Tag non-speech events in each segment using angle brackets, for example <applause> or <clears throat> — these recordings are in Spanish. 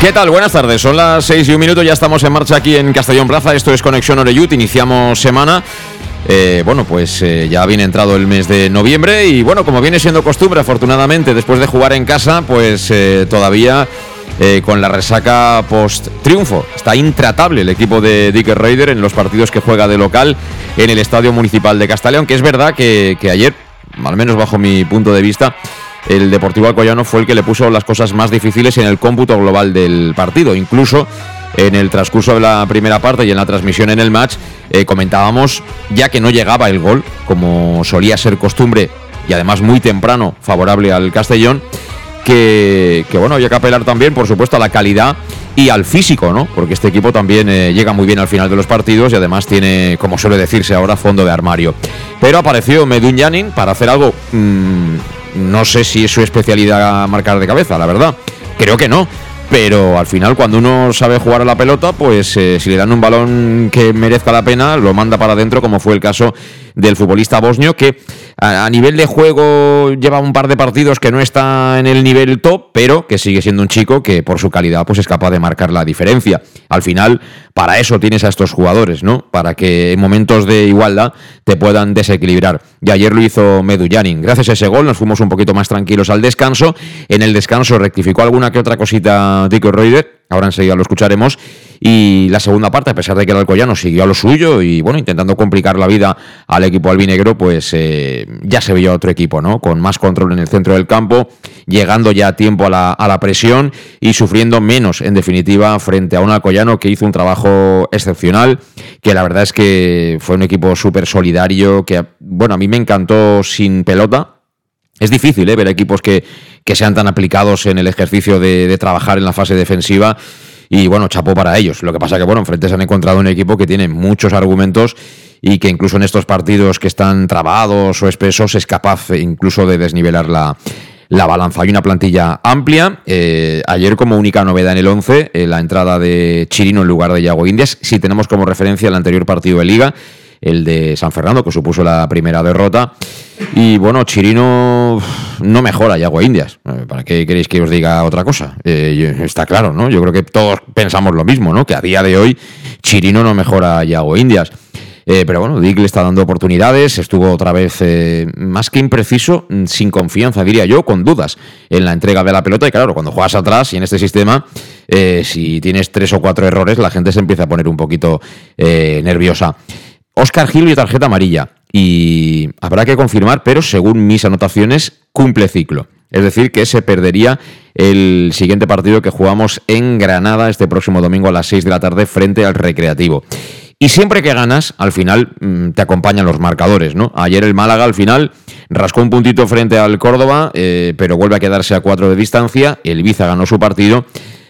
¿Qué tal? Buenas tardes. Son las 6 y un minuto. Ya estamos en marcha aquí en Castellón Plaza. Esto es Conexión Oreyut. Iniciamos semana. Eh, bueno, pues eh, ya viene entrado el mes de noviembre y bueno, como viene siendo costumbre, afortunadamente, después de jugar en casa, pues eh, todavía con la resaca post-triunfo. Está intratable el equipo de Dicker Raider en los partidos que juega de local en el Estadio Municipal de Castellón, que es verdad que, que ayer, al menos bajo mi punto de vista, el Deportivo Alcoyano fue el que le puso las cosas más difíciles en el cómputo global del partido. Incluso en el transcurso de la primera parte y en la transmisión en el match eh, comentábamos ya que no llegaba el gol, como solía ser costumbre y además muy temprano favorable al Castellón, que, bueno, había que apelar también, por supuesto, a la calidad y al físico, ¿no? Porque este equipo también eh, llega muy bien al final de los partidos y además tiene, como suele decirse ahora, fondo de armario. Pero apareció Medun Yanin para hacer algo mm, no sé si es su especialidad marcar de cabeza, la verdad. Creo que no. Pero al final, cuando uno sabe jugar a la pelota, pues eh, si le dan un balón que merezca la pena, lo manda para adentro, como fue el caso del futbolista bosnio, que a, nivel de juego lleva un par de partidos que no está en el nivel top, pero que sigue siendo un chico que por su calidad pues es capaz de marcar la diferencia. Al final, para eso tienes a estos jugadores, ¿no? Para que en momentos de igualdad te puedan desequilibrar. Y ayer lo hizo Medullanin. Gracias a ese gol nos fuimos un poquito más tranquilos al descanso. En el descanso rectificó alguna que otra cosita Dico Reuter Ahora enseguida lo escucharemos. Y la segunda parte, a pesar de que el Alcoyano siguió a lo suyo y bueno, intentando complicar la vida al equipo albinegro, pues eh, ya se veía otro equipo, ¿no? Con más control en el centro del campo, llegando ya a tiempo a la, a la presión y sufriendo menos, en definitiva, frente a un Alcoyano que hizo un trabajo excepcional, que la verdad es que fue un equipo súper solidario, que bueno, a mí me encantó sin pelota, es difícil ¿eh? ver equipos que, que, sean tan aplicados en el ejercicio de, trabajar en la fase defensiva. Y bueno, chapó para ellos. Lo que pasa que, bueno, enfrente se han encontrado un equipo que tiene muchos argumentos y que incluso en estos partidos que están trabados o espesos es capaz incluso de desnivelar la, la balanza. Hay una plantilla amplia. Eh, ayer como única novedad en el 11, eh, la entrada de Chirino en lugar de Yago Indias. Si tenemos como referencia el anterior partido de liga el de San Fernando, que supuso la primera derrota. Y bueno, Chirino no mejora Yago Indias. Eh, ¿Para qué queréis que os diga otra cosa? Eh, está claro, ¿no? Yo creo que todos pensamos lo mismo, ¿no? Que a día de hoy Chirino no mejora Yago Indias. Eh, pero bueno, Dick le está dando oportunidades, estuvo otra vez más que impreciso, mm, sin confianza, diría yo, con dudas en la entrega de la pelota. Y claro, cuando juegas atrás y en este sistema, si tienes tres o cuatro errores, la gente se empieza a poner un poquito nerviosa. Oscar Gil y tarjeta amarilla. Y habrá que confirmar, pero según mis anotaciones, cumple ciclo. Es decir, que se perdería el siguiente partido que jugamos en Granada este próximo domingo a las 6 de la tarde frente al Recreativo. Y siempre que ganas, al final mm, te acompañan los marcadores, ¿no? Ayer el Málaga al final rascó un puntito frente al Córdoba, eh, pero vuelve a quedarse a cuatro de distancia. El Ibiza ganó su partido.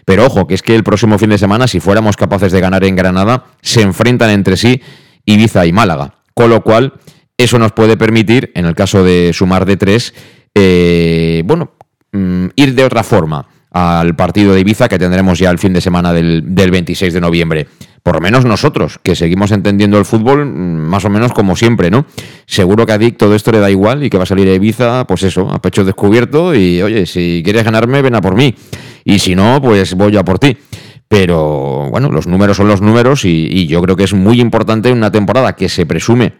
Pero ojo, que es que el próximo fin de semana, si fuéramos capaces de ganar en Granada, se enfrentan entre sí Ibiza y Málaga. Con lo cual, eso nos puede permitir, en el caso de sumar de tres, eh, bueno, mm, ir de otra forma al partido de Ibiza que tendremos ya el fin de semana del, 26 de noviembre. Por lo menos nosotros, que seguimos entendiendo el fútbol mm, más o menos como siempre, ¿no? Seguro que a Dick todo esto le da igual y que va a salir a Ibiza, pues eso, a pecho descubierto y, oye, si quieres ganarme, ven a por mí. Y si no, pues voy a por ti. Pero bueno, los números son los números y, yo creo que es muy importante en una temporada que se presume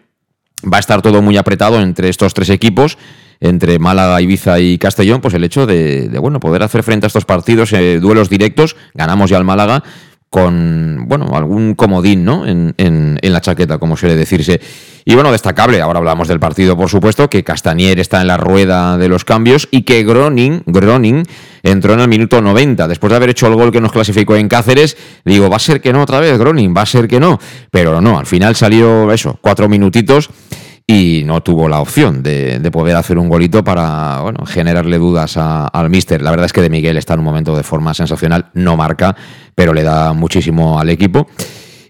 va a estar todo muy apretado entre estos tres equipos. entre Málaga, Ibiza y Castellón, pues el hecho de, bueno, poder hacer frente a estos partidos, eh, duelos directos, ganamos ya al Málaga, con, bueno, algún comodín, ¿no? En, en, la chaqueta, como suele decirse. Y bueno, destacable, ahora hablamos del partido, por supuesto, que Castanier está en la rueda de los cambios y que Groning, Groning entró en el minuto 90. Después de haber hecho el gol que nos clasificó en Cáceres, digo, va a ser que no otra vez, Groning, va a ser que no. Pero no, al final salió eso, cuatro minutitos y no tuvo la opción de, poder hacer un golito para bueno, generarle dudas al míster. La verdad es que de Miguel está en un momento de forma sensacional, no marca, pero le da muchísimo al equipo.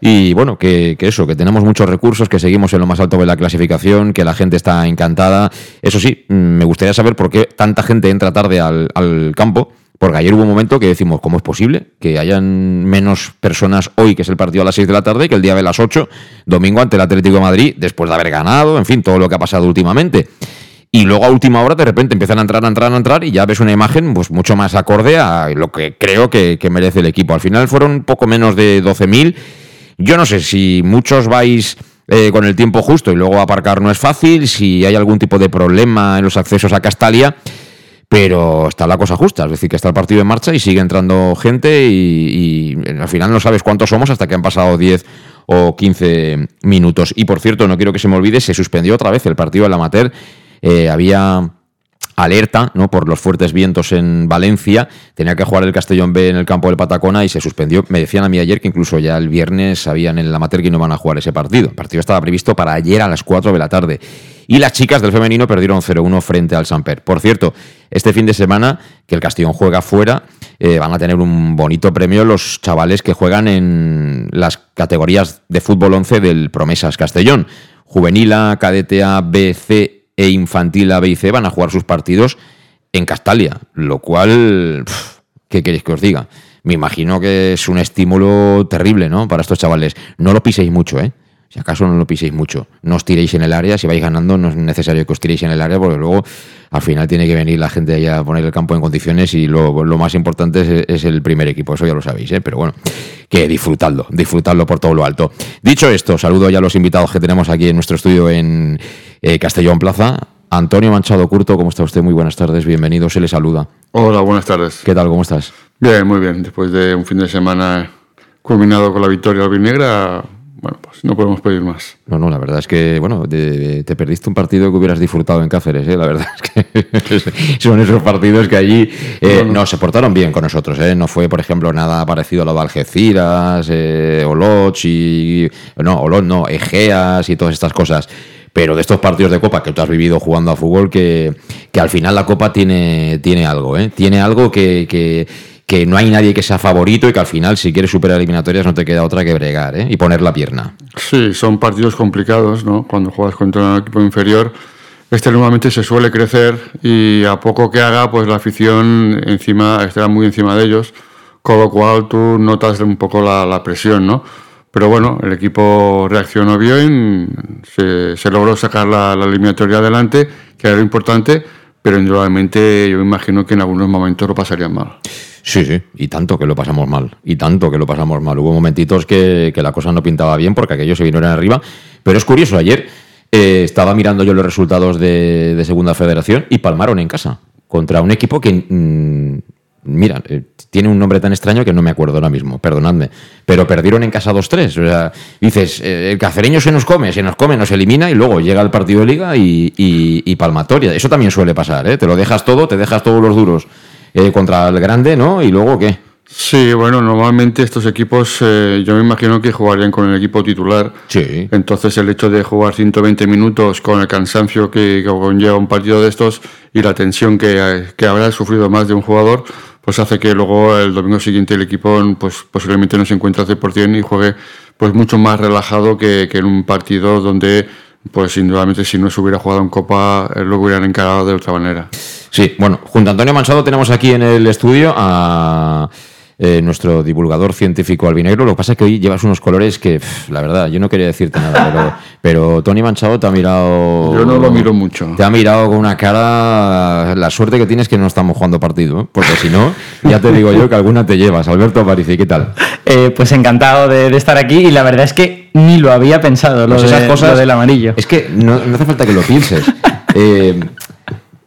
Y bueno, que, eso, que tenemos muchos recursos, que seguimos en lo más alto de la clasificación, que la gente está encantada. Eso sí, mm, me gustaría saber por qué tanta gente entra tarde al campo porque ayer hubo un momento que decimos, ¿cómo es posible que hayan menos personas hoy, que es el partido a las 6 de la tarde, que el día de las 8, domingo ante el Atlético de Madrid, después de haber ganado, en fin, todo lo que ha pasado últimamente? Y luego a última hora de repente empiezan a entrar, a entrar, a entrar y ya ves una imagen pues mucho más acorde a lo que creo que, merece el equipo. Al final fueron poco menos de 12.000. Yo no sé si muchos vais eh, con el tiempo justo y luego aparcar no es fácil, si hay algún tipo de problema en los accesos a Castalia pero está la cosa justa, es decir, que está el partido en marcha y sigue entrando gente y, al final no sabes cuántos somos hasta que han pasado 10 o 15 minutos. Y por cierto, no quiero que se me olvide, se suspendió otra vez el partido del amateur. Eh, había alerta ¿no? por los fuertes vientos en Valencia. Tenía que jugar el Castellón B en el campo del Patacona y se suspendió. Me decían a mí ayer que incluso ya el viernes sabían en el amateur que no van a jugar ese partido. El partido estaba previsto para ayer a las 4 de la tarde. Y las chicas del femenino perdieron 0-1 frente al Samper. Por cierto, este fin de semana que el Castellón juega fuera, eh, van a tener un bonito premio los chavales que juegan en las categorías de fútbol 11 del Promesas Castellón. Juvenil A, Cadete A, B, C e Infantil A, B y C van a jugar sus partidos en Castalia, lo cual, ¿qué queréis que os diga? Me imagino que es un estímulo terrible, ¿no? Para estos chavales. No lo piséis mucho, ¿eh? Si acaso no lo piséis mucho, no os tiréis en el área, si vais ganando no es necesario que os tiréis en el área porque luego al final tiene que venir la gente allá a poner el campo en condiciones y lo, más importante es, el primer equipo, eso ya lo sabéis, ¿eh? pero bueno, que disfrutadlo, disfrutadlo por todo lo alto. Dicho esto, saludo ya a los invitados que tenemos aquí en nuestro estudio en eh, Castellón Plaza. Antonio Manchado Curto, ¿cómo está usted? Muy buenas tardes, bienvenido, se le saluda. Hola, buenas tardes. ¿Qué tal, cómo estás? Bien, muy bien, después de un fin de semana culminado con la victoria albinegra, bueno, pues no podemos pedir más. No, no, la verdad es que, bueno, te perdiste un partido que hubieras disfrutado en Cáceres, ¿eh? La verdad es que <laughs> son esos partidos que allí eh, no, se portaron bien con nosotros, ¿eh? No fue, por ejemplo, nada parecido a lo de Algeciras, eh, Oloch y... No, Oloch no, Egeas y todas estas cosas pero de estos partidos de Copa que tú has vivido jugando a fútbol, que, que al final la Copa tiene, tiene algo, ¿eh? Tiene algo que, que, que no hay nadie que sea favorito y que al final, si quieres superar eliminatorias, no te queda otra que bregar ¿eh? y poner la pierna. Sí, son partidos complicados, ¿no? Cuando juegas contra un equipo inferior, este normalmente se suele crecer y a poco que haga, pues la afición encima estará muy encima de ellos, con lo cual tú notas un poco la, presión, ¿no? Pero bueno, el equipo reaccionó bien, se, logró sacar la, la eliminatoria adelante, que era lo importante, pero indudablemente yo me imagino que en algunos momentos lo pasarían mal. Sí, sí, y tanto que lo pasamos mal, y tanto que lo pasamos mal. Hubo momentitos que, la cosa no pintaba bien porque aquellos se vinieron arriba, pero es curioso, ayer eh, estaba mirando yo los resultados de, Segunda Federación y palmaron en casa contra un equipo que, mm, mira, eh, tiene un nombre tan extraño que no me acuerdo ahora mismo, perdonadme, pero perdieron en casa 2-3. O sea, dices, eh, el cacereño se nos come, se nos come, nos elimina y luego llega el partido de liga y, y palmatoria. Eso también suele pasar, ¿eh? Te lo dejas todo, te dejas todos los duros eh, contra el grande, ¿no? Y luego, ¿qué? Sí, bueno, normalmente estos equipos eh, yo me imagino que jugarían con el equipo titular. Sí. Entonces el hecho de jugar 120 minutos con el cansancio que, conlleva un partido de estos y la tensión que, que, habrá sufrido más de un jugador, pues hace que luego el domingo siguiente el equipo pues, posiblemente no se encuentre al 100% y juegue pues mucho más relajado que, que en un partido donde pues indudablemente si no se hubiera jugado en Copa eh, lo hubieran encarado de otra manera. Sí, bueno, junto a Antonio Manchado tenemos aquí en el estudio a eh, nuestro divulgador científico albinegro. Lo que pasa es que hoy llevas unos colores que, la verdad, yo no quería decirte nada, pero, <laughs> pero Tony Manchado te ha mirado. Yo no lo miro mucho. Te ha mirado con una cara. La suerte que tienes que no estamos jugando partido, ¿eh? porque si no, ya te digo yo que alguna te llevas. Alberto Aparici, ¿qué tal? Eh, pues encantado de, estar aquí y la verdad es que ni lo había pensado, lo, pues esas cosas, del amarillo. Es que no, no hace falta que lo pienses. <laughs>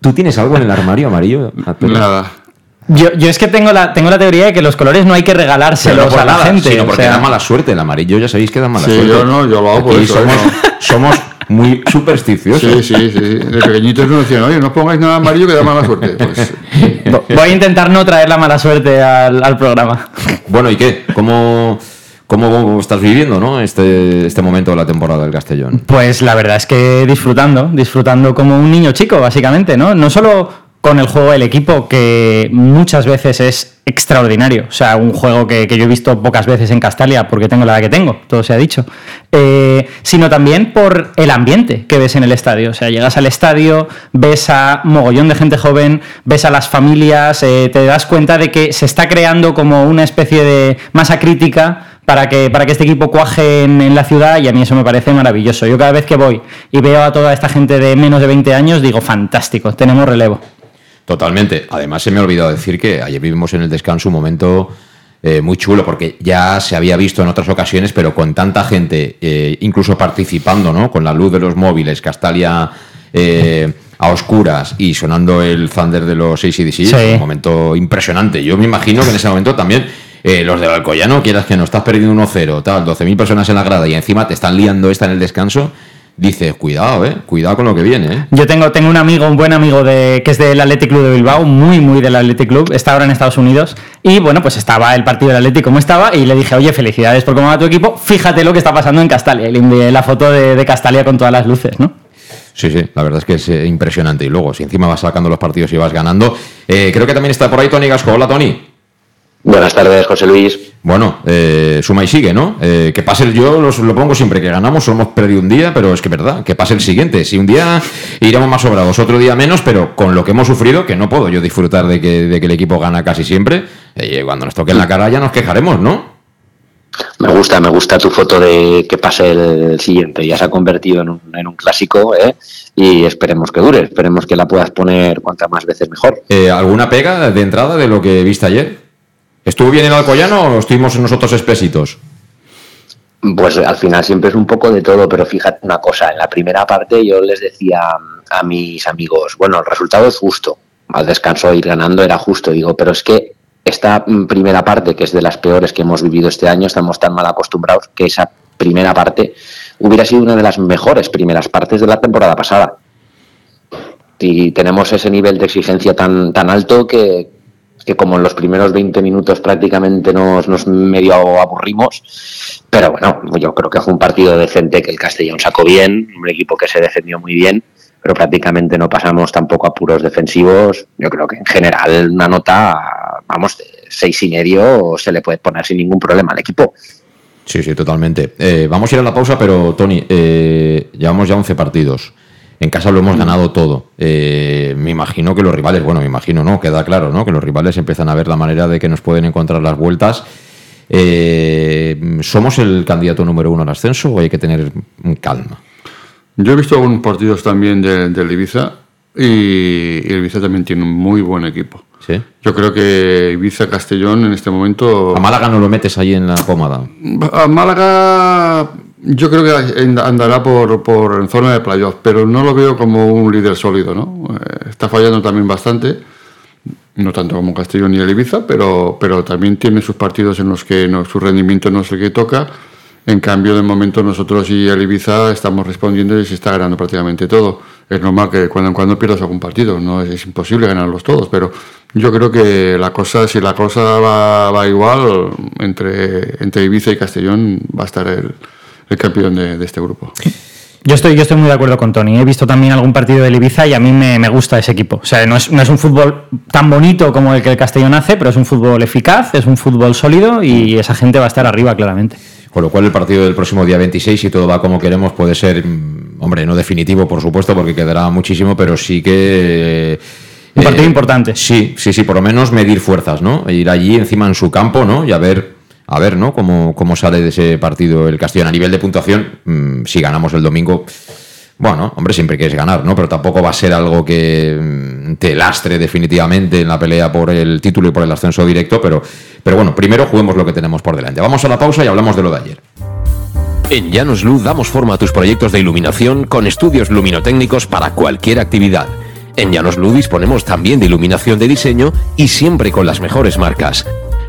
¿Tú tienes algo en el armario amarillo? Nada. Yo, yo es que tengo la, tengo la teoría de que los colores no hay que regalárselos no a la nada, gente. sino o porque sea, da mala suerte. El amarillo ya sabéis que da mala Sí, suerte. yo no, yo lo hago por Aquí eso, somos, ¿no? <laughs> somos muy supersticiosos. Sí, sí, sí. De pequeñitos nos decían, oye, no os pongáis nada amarillo que da mala suerte. Pues, vo- Voy a intentar no traer la mala suerte al, al programa. Bueno, ¿y qué? ¿Cómo, cómo estás viviendo ¿no? este, este momento de la temporada del Castellón? Pues la verdad es que disfrutando, disfrutando como un niño chico, básicamente, ¿no? No solo con el juego del equipo, que muchas veces es extraordinario. O sea, un juego que, yo he visto pocas veces en Castalia, porque tengo la edad que tengo, todo se ha dicho. Eh, sino también por el ambiente que ves en el estadio. O sea, llegas al estadio, ves a mogollón de gente joven, ves a las familias, eh, te das cuenta de que se está creando como una especie de masa crítica para que, para que este equipo cuaje en, en la ciudad y a mí eso me parece maravilloso. Yo cada vez que voy y veo a toda esta gente de menos de 20 años, digo, fantástico, tenemos relevo. Totalmente. Además, se me ha olvidado decir que ayer vivimos en el descanso un momento eh, muy chulo, porque ya se había visto en otras ocasiones, pero con tanta gente, eh, incluso participando, ¿no? Con la luz de los móviles, Castalia eh, a oscuras y sonando el Thunder de los ACDC, Sí. un momento impresionante. Yo me imagino que en ese momento también eh, los del Alcoyano, quieras que no estás perdiendo 1-0, tal, 12.000 personas en la grada y encima te están liando esta en el descanso, dices, cuidado, eh, cuidado con lo que viene, eh. Yo tengo, tengo un amigo, un buen amigo de, que es del Athletic Club de Bilbao, muy, muy del Athletic Club, está ahora en Estados Unidos, y bueno, pues estaba el partido del Athletic como estaba, y le dije, oye, felicidades por cómo va tu equipo, fíjate lo que está pasando en Castalia, y le envié la foto de, de Castalia con todas las luces, ¿no? Sí, sí, la verdad es que es eh, impresionante. Y luego, si encima vas sacando los partidos y vas ganando. eh, creo que también está por ahí Tony Gasco. Hola, Tony. Buenas tardes, José Luis. Bueno, eh, suma y sigue, ¿no? Eh, que pase el yo, los- lo pongo siempre que ganamos, solo hemos perdido un día, pero es que verdad, que pase el siguiente. Si un día iremos más sobrados, otro día menos, pero con lo que hemos sufrido, que no puedo yo disfrutar de que, de que el equipo gana casi siempre, eh, cuando nos toque en la cara ya nos quejaremos, ¿no? Me gusta, me gusta tu foto de que pase el siguiente. Ya se ha convertido en un, en un clásico, ¿eh? Y esperemos que dure, esperemos que la puedas poner cuantas más veces mejor. Eh, ¿Alguna pega de entrada de lo que viste ayer? ¿Estuvo bien el Alcoyano o estuvimos nosotros espesitos? Pues al final siempre es un poco de todo, pero fíjate una cosa, en la primera parte yo les decía a mis amigos, bueno, el resultado es justo, al descanso ir ganando era justo, digo, pero es que esta mm, primera parte, que es de las peores que hemos vivido este año, estamos tan mal acostumbrados que esa primera parte hubiera sido una de las mejores primeras partes de la temporada pasada. Y tenemos ese nivel de exigencia tan, tan alto que, que como en los primeros 20 minutos prácticamente nos, nos medio aburrimos, pero bueno, yo creo que fue un partido decente que el Castellón sacó bien, un equipo que se defendió muy bien, pero prácticamente no pasamos tampoco apuros defensivos. Yo creo que en general una nota, vamos, seis y medio se le puede poner sin ningún problema al equipo. Sí, sí, totalmente. Eh, vamos a ir a la pausa, pero Tony, eh, llevamos ya 11 partidos. En casa lo hemos ganado todo. Eh, me imagino que los rivales, bueno, me imagino, ¿no? Queda claro, ¿no? Que los rivales empiezan a ver la manera de que nos pueden encontrar las vueltas. Eh, ¿Somos el candidato número uno al ascenso o hay que tener calma? Yo he visto algunos partidos también de- del Ibiza y, y el Ibiza también tiene un muy buen equipo. ¿Sí? Yo creo que Ibiza Castellón en este momento. A Málaga no lo metes ahí en la pomada. A Málaga yo creo que and- andará por, por zona de playoff, pero no lo veo como un líder sólido, ¿no? Eh, Está fallando también bastante, no tanto como Castellón ni el Ibiza, pero, pero también tiene sus partidos en los que no, su rendimiento no es el que toca. En cambio, de momento nosotros y el Ibiza estamos respondiendo y se está ganando prácticamente todo. Es normal que cuando en cuando pierdas algún partido, no es, es imposible ganarlos todos, pero yo creo que la cosa, si la cosa va, va igual, entre, entre Ibiza y Castellón va a estar el, el campeón de, de este grupo. Yo estoy, yo estoy muy de acuerdo con Tony. He visto también algún partido del Ibiza y a mí me, me gusta ese equipo. O sea, no es, no es un fútbol tan bonito como el que el Castellón hace, pero es un fútbol eficaz, es un fútbol sólido y esa gente va a estar arriba, claramente. Con lo cual el partido del próximo día 26, si todo va como queremos, puede ser, mm, hombre, no definitivo, por supuesto, porque quedará muchísimo, pero sí que... eh, Un partido importante. Sí, sí, sí, por lo menos medir fuerzas, ¿no? Ir allí encima en su campo, ¿no? Y a ver, a ver, ¿no? Cómo, cómo sale de ese partido el Castellón. A nivel de puntuación, mm, si ganamos el domingo, bueno, hombre, siempre quieres ganar, ¿no? Pero tampoco va a ser algo que mm, te lastre definitivamente en la pelea por el título y por el ascenso directo, pero, pero bueno, primero juguemos lo que tenemos por delante. Vamos a la pausa y hablamos de lo de ayer. En Llanos Luz damos forma a tus proyectos de iluminación con estudios luminotécnicos para cualquier actividad. En Llanos Luz disponemos también de iluminación de diseño y siempre con las mejores marcas.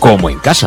como en casa.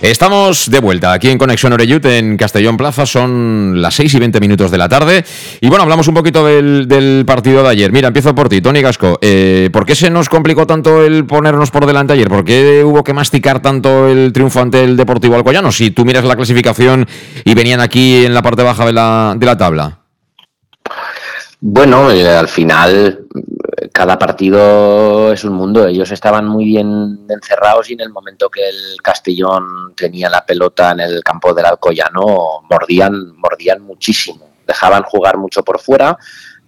Estamos de vuelta aquí en Conexión Oreyut en Castellón Plaza, son las 6 y 20 minutos de la tarde. Y bueno, hablamos un poquito del, partido de ayer. Mira, empiezo por ti, Tony Gasco. Eh, ¿Por qué se nos complicó tanto el ponernos por delante ayer? ¿Por qué hubo que masticar tanto el triunfo ante el Deportivo Alcoyano? Si tú miras la clasificación y venían aquí en la parte baja de la, de la tabla. Bueno, eh, al final cada partido es un mundo. Ellos estaban muy bien encerrados y en el momento que el Castellón tenía la pelota en el campo del Alcoyano, mordían, mordían muchísimo. Dejaban jugar mucho por fuera,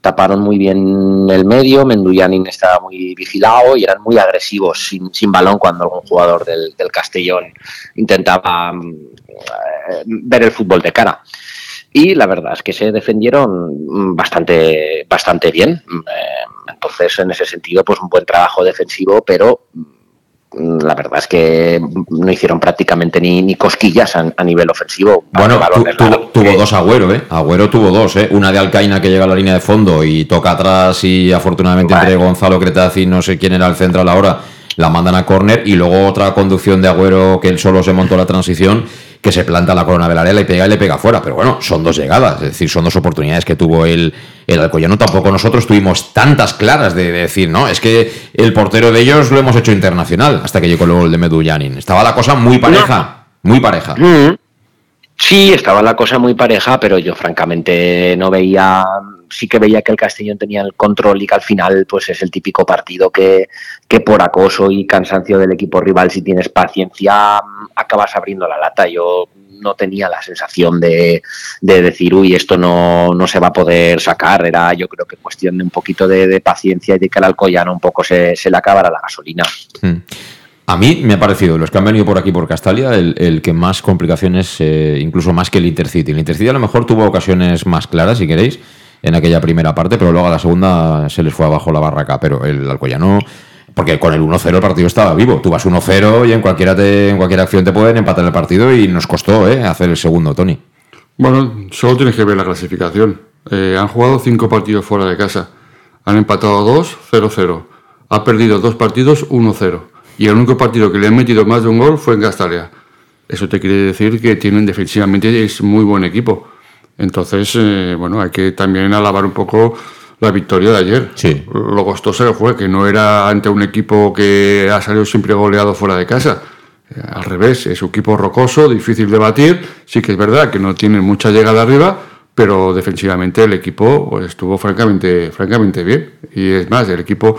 taparon muy bien el medio, Menduyanin estaba muy vigilado y eran muy agresivos sin, sin balón cuando algún jugador del, del Castellón intentaba eh, ver el fútbol de cara y la verdad es que se defendieron bastante, bastante bien. Eh, entonces, en ese sentido, pues un buen trabajo defensivo, pero mm, la verdad es que no hicieron prácticamente ni, ni cosquillas a, a nivel ofensivo. Bueno, tu- tuvo, dos Agüero, ¿eh? Agüero tuvo dos, ¿eh? Una de Alcaina que llega a la línea de fondo y toca atrás y afortunadamente Vale. entre Gonzalo Cretaz y no sé quién era el central ahora, la mandan a córner y luego otra conducción de Agüero que él solo se montó la transición que se planta la corona del área, le pega y le pega fuera. Pero bueno, son dos llegadas, es decir, son dos oportunidades que tuvo el, el Alcoyano. Tampoco nosotros tuvimos tantas claras de, de decir, no, es que el portero de ellos lo hemos hecho internacional hasta que llegó luego el de Medullanin. Estaba la cosa muy pareja, muy pareja. Mm. Sí, estaba la cosa muy pareja, pero yo francamente no veía, sí que veía que el Castellón tenía el control y que al final pues es el típico partido que, que por acoso y cansancio del equipo rival, si tienes paciencia, acabas abriendo la lata. Yo no tenía la sensación de, de decir, uy, esto no, no se va a poder sacar. Era yo creo que cuestión de un poquito de, paciencia y de que al Alcoyano un poco se, se le acabara la gasolina. Mm. A mí me ha parecido, los que han venido por aquí por Castalia, el, el que más complicaciones, eh, incluso más que el Intercity. El Intercity a lo mejor tuvo ocasiones más claras, si queréis, en aquella primera parte, pero luego a la segunda se les fue abajo la barraca. Pero el Alcoyano, porque con el 1-0 el partido estaba vivo. Tú vas 1-0 y en, cualquiera te- en cualquier acción te pueden empatar el partido y nos costó eh, hacer el segundo, Tony. Bueno, solo tienes que ver la clasificación. Eh, han jugado cinco partidos fuera de casa. Han empatado dos, 0-0. Ha perdido dos partidos, 1-0. Y el único partido que le han metido más de un gol fue en Castalia. Eso te quiere decir que tienen defensivamente es muy buen equipo. Entonces, eh, bueno, hay que también alabar un poco la victoria de ayer. Sí. Lo costoso que fue, que no era ante un equipo que ha salido siempre goleado fuera de casa. Eh, Al revés, es un equipo rocoso, difícil de batir. Sí que es verdad que no tiene mucha llegada arriba, pero defensivamente el equipo pues, estuvo francamente, francamente bien. Y es más, el equipo,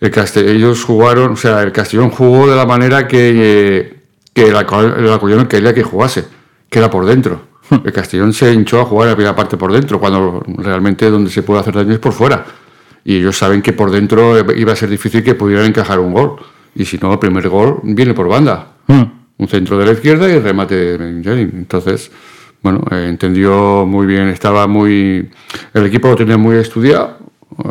el Castell- ellos jugaron, o sea, el Castellón jugó de la manera que, eh, que el, el Alcoyano quería que jugase, que era por dentro. El Castellón se hinchó a jugar la primera parte por dentro, cuando realmente donde se puede hacer daño es por fuera. Y ellos saben que por dentro iba a ser difícil que pudieran encajar un gol. Y si no, el primer gol viene por banda. Un centro de la izquierda y el remate de Benjamin. Entonces, bueno, eh, entendió muy bien, estaba muy. El equipo lo tenía muy estudiado,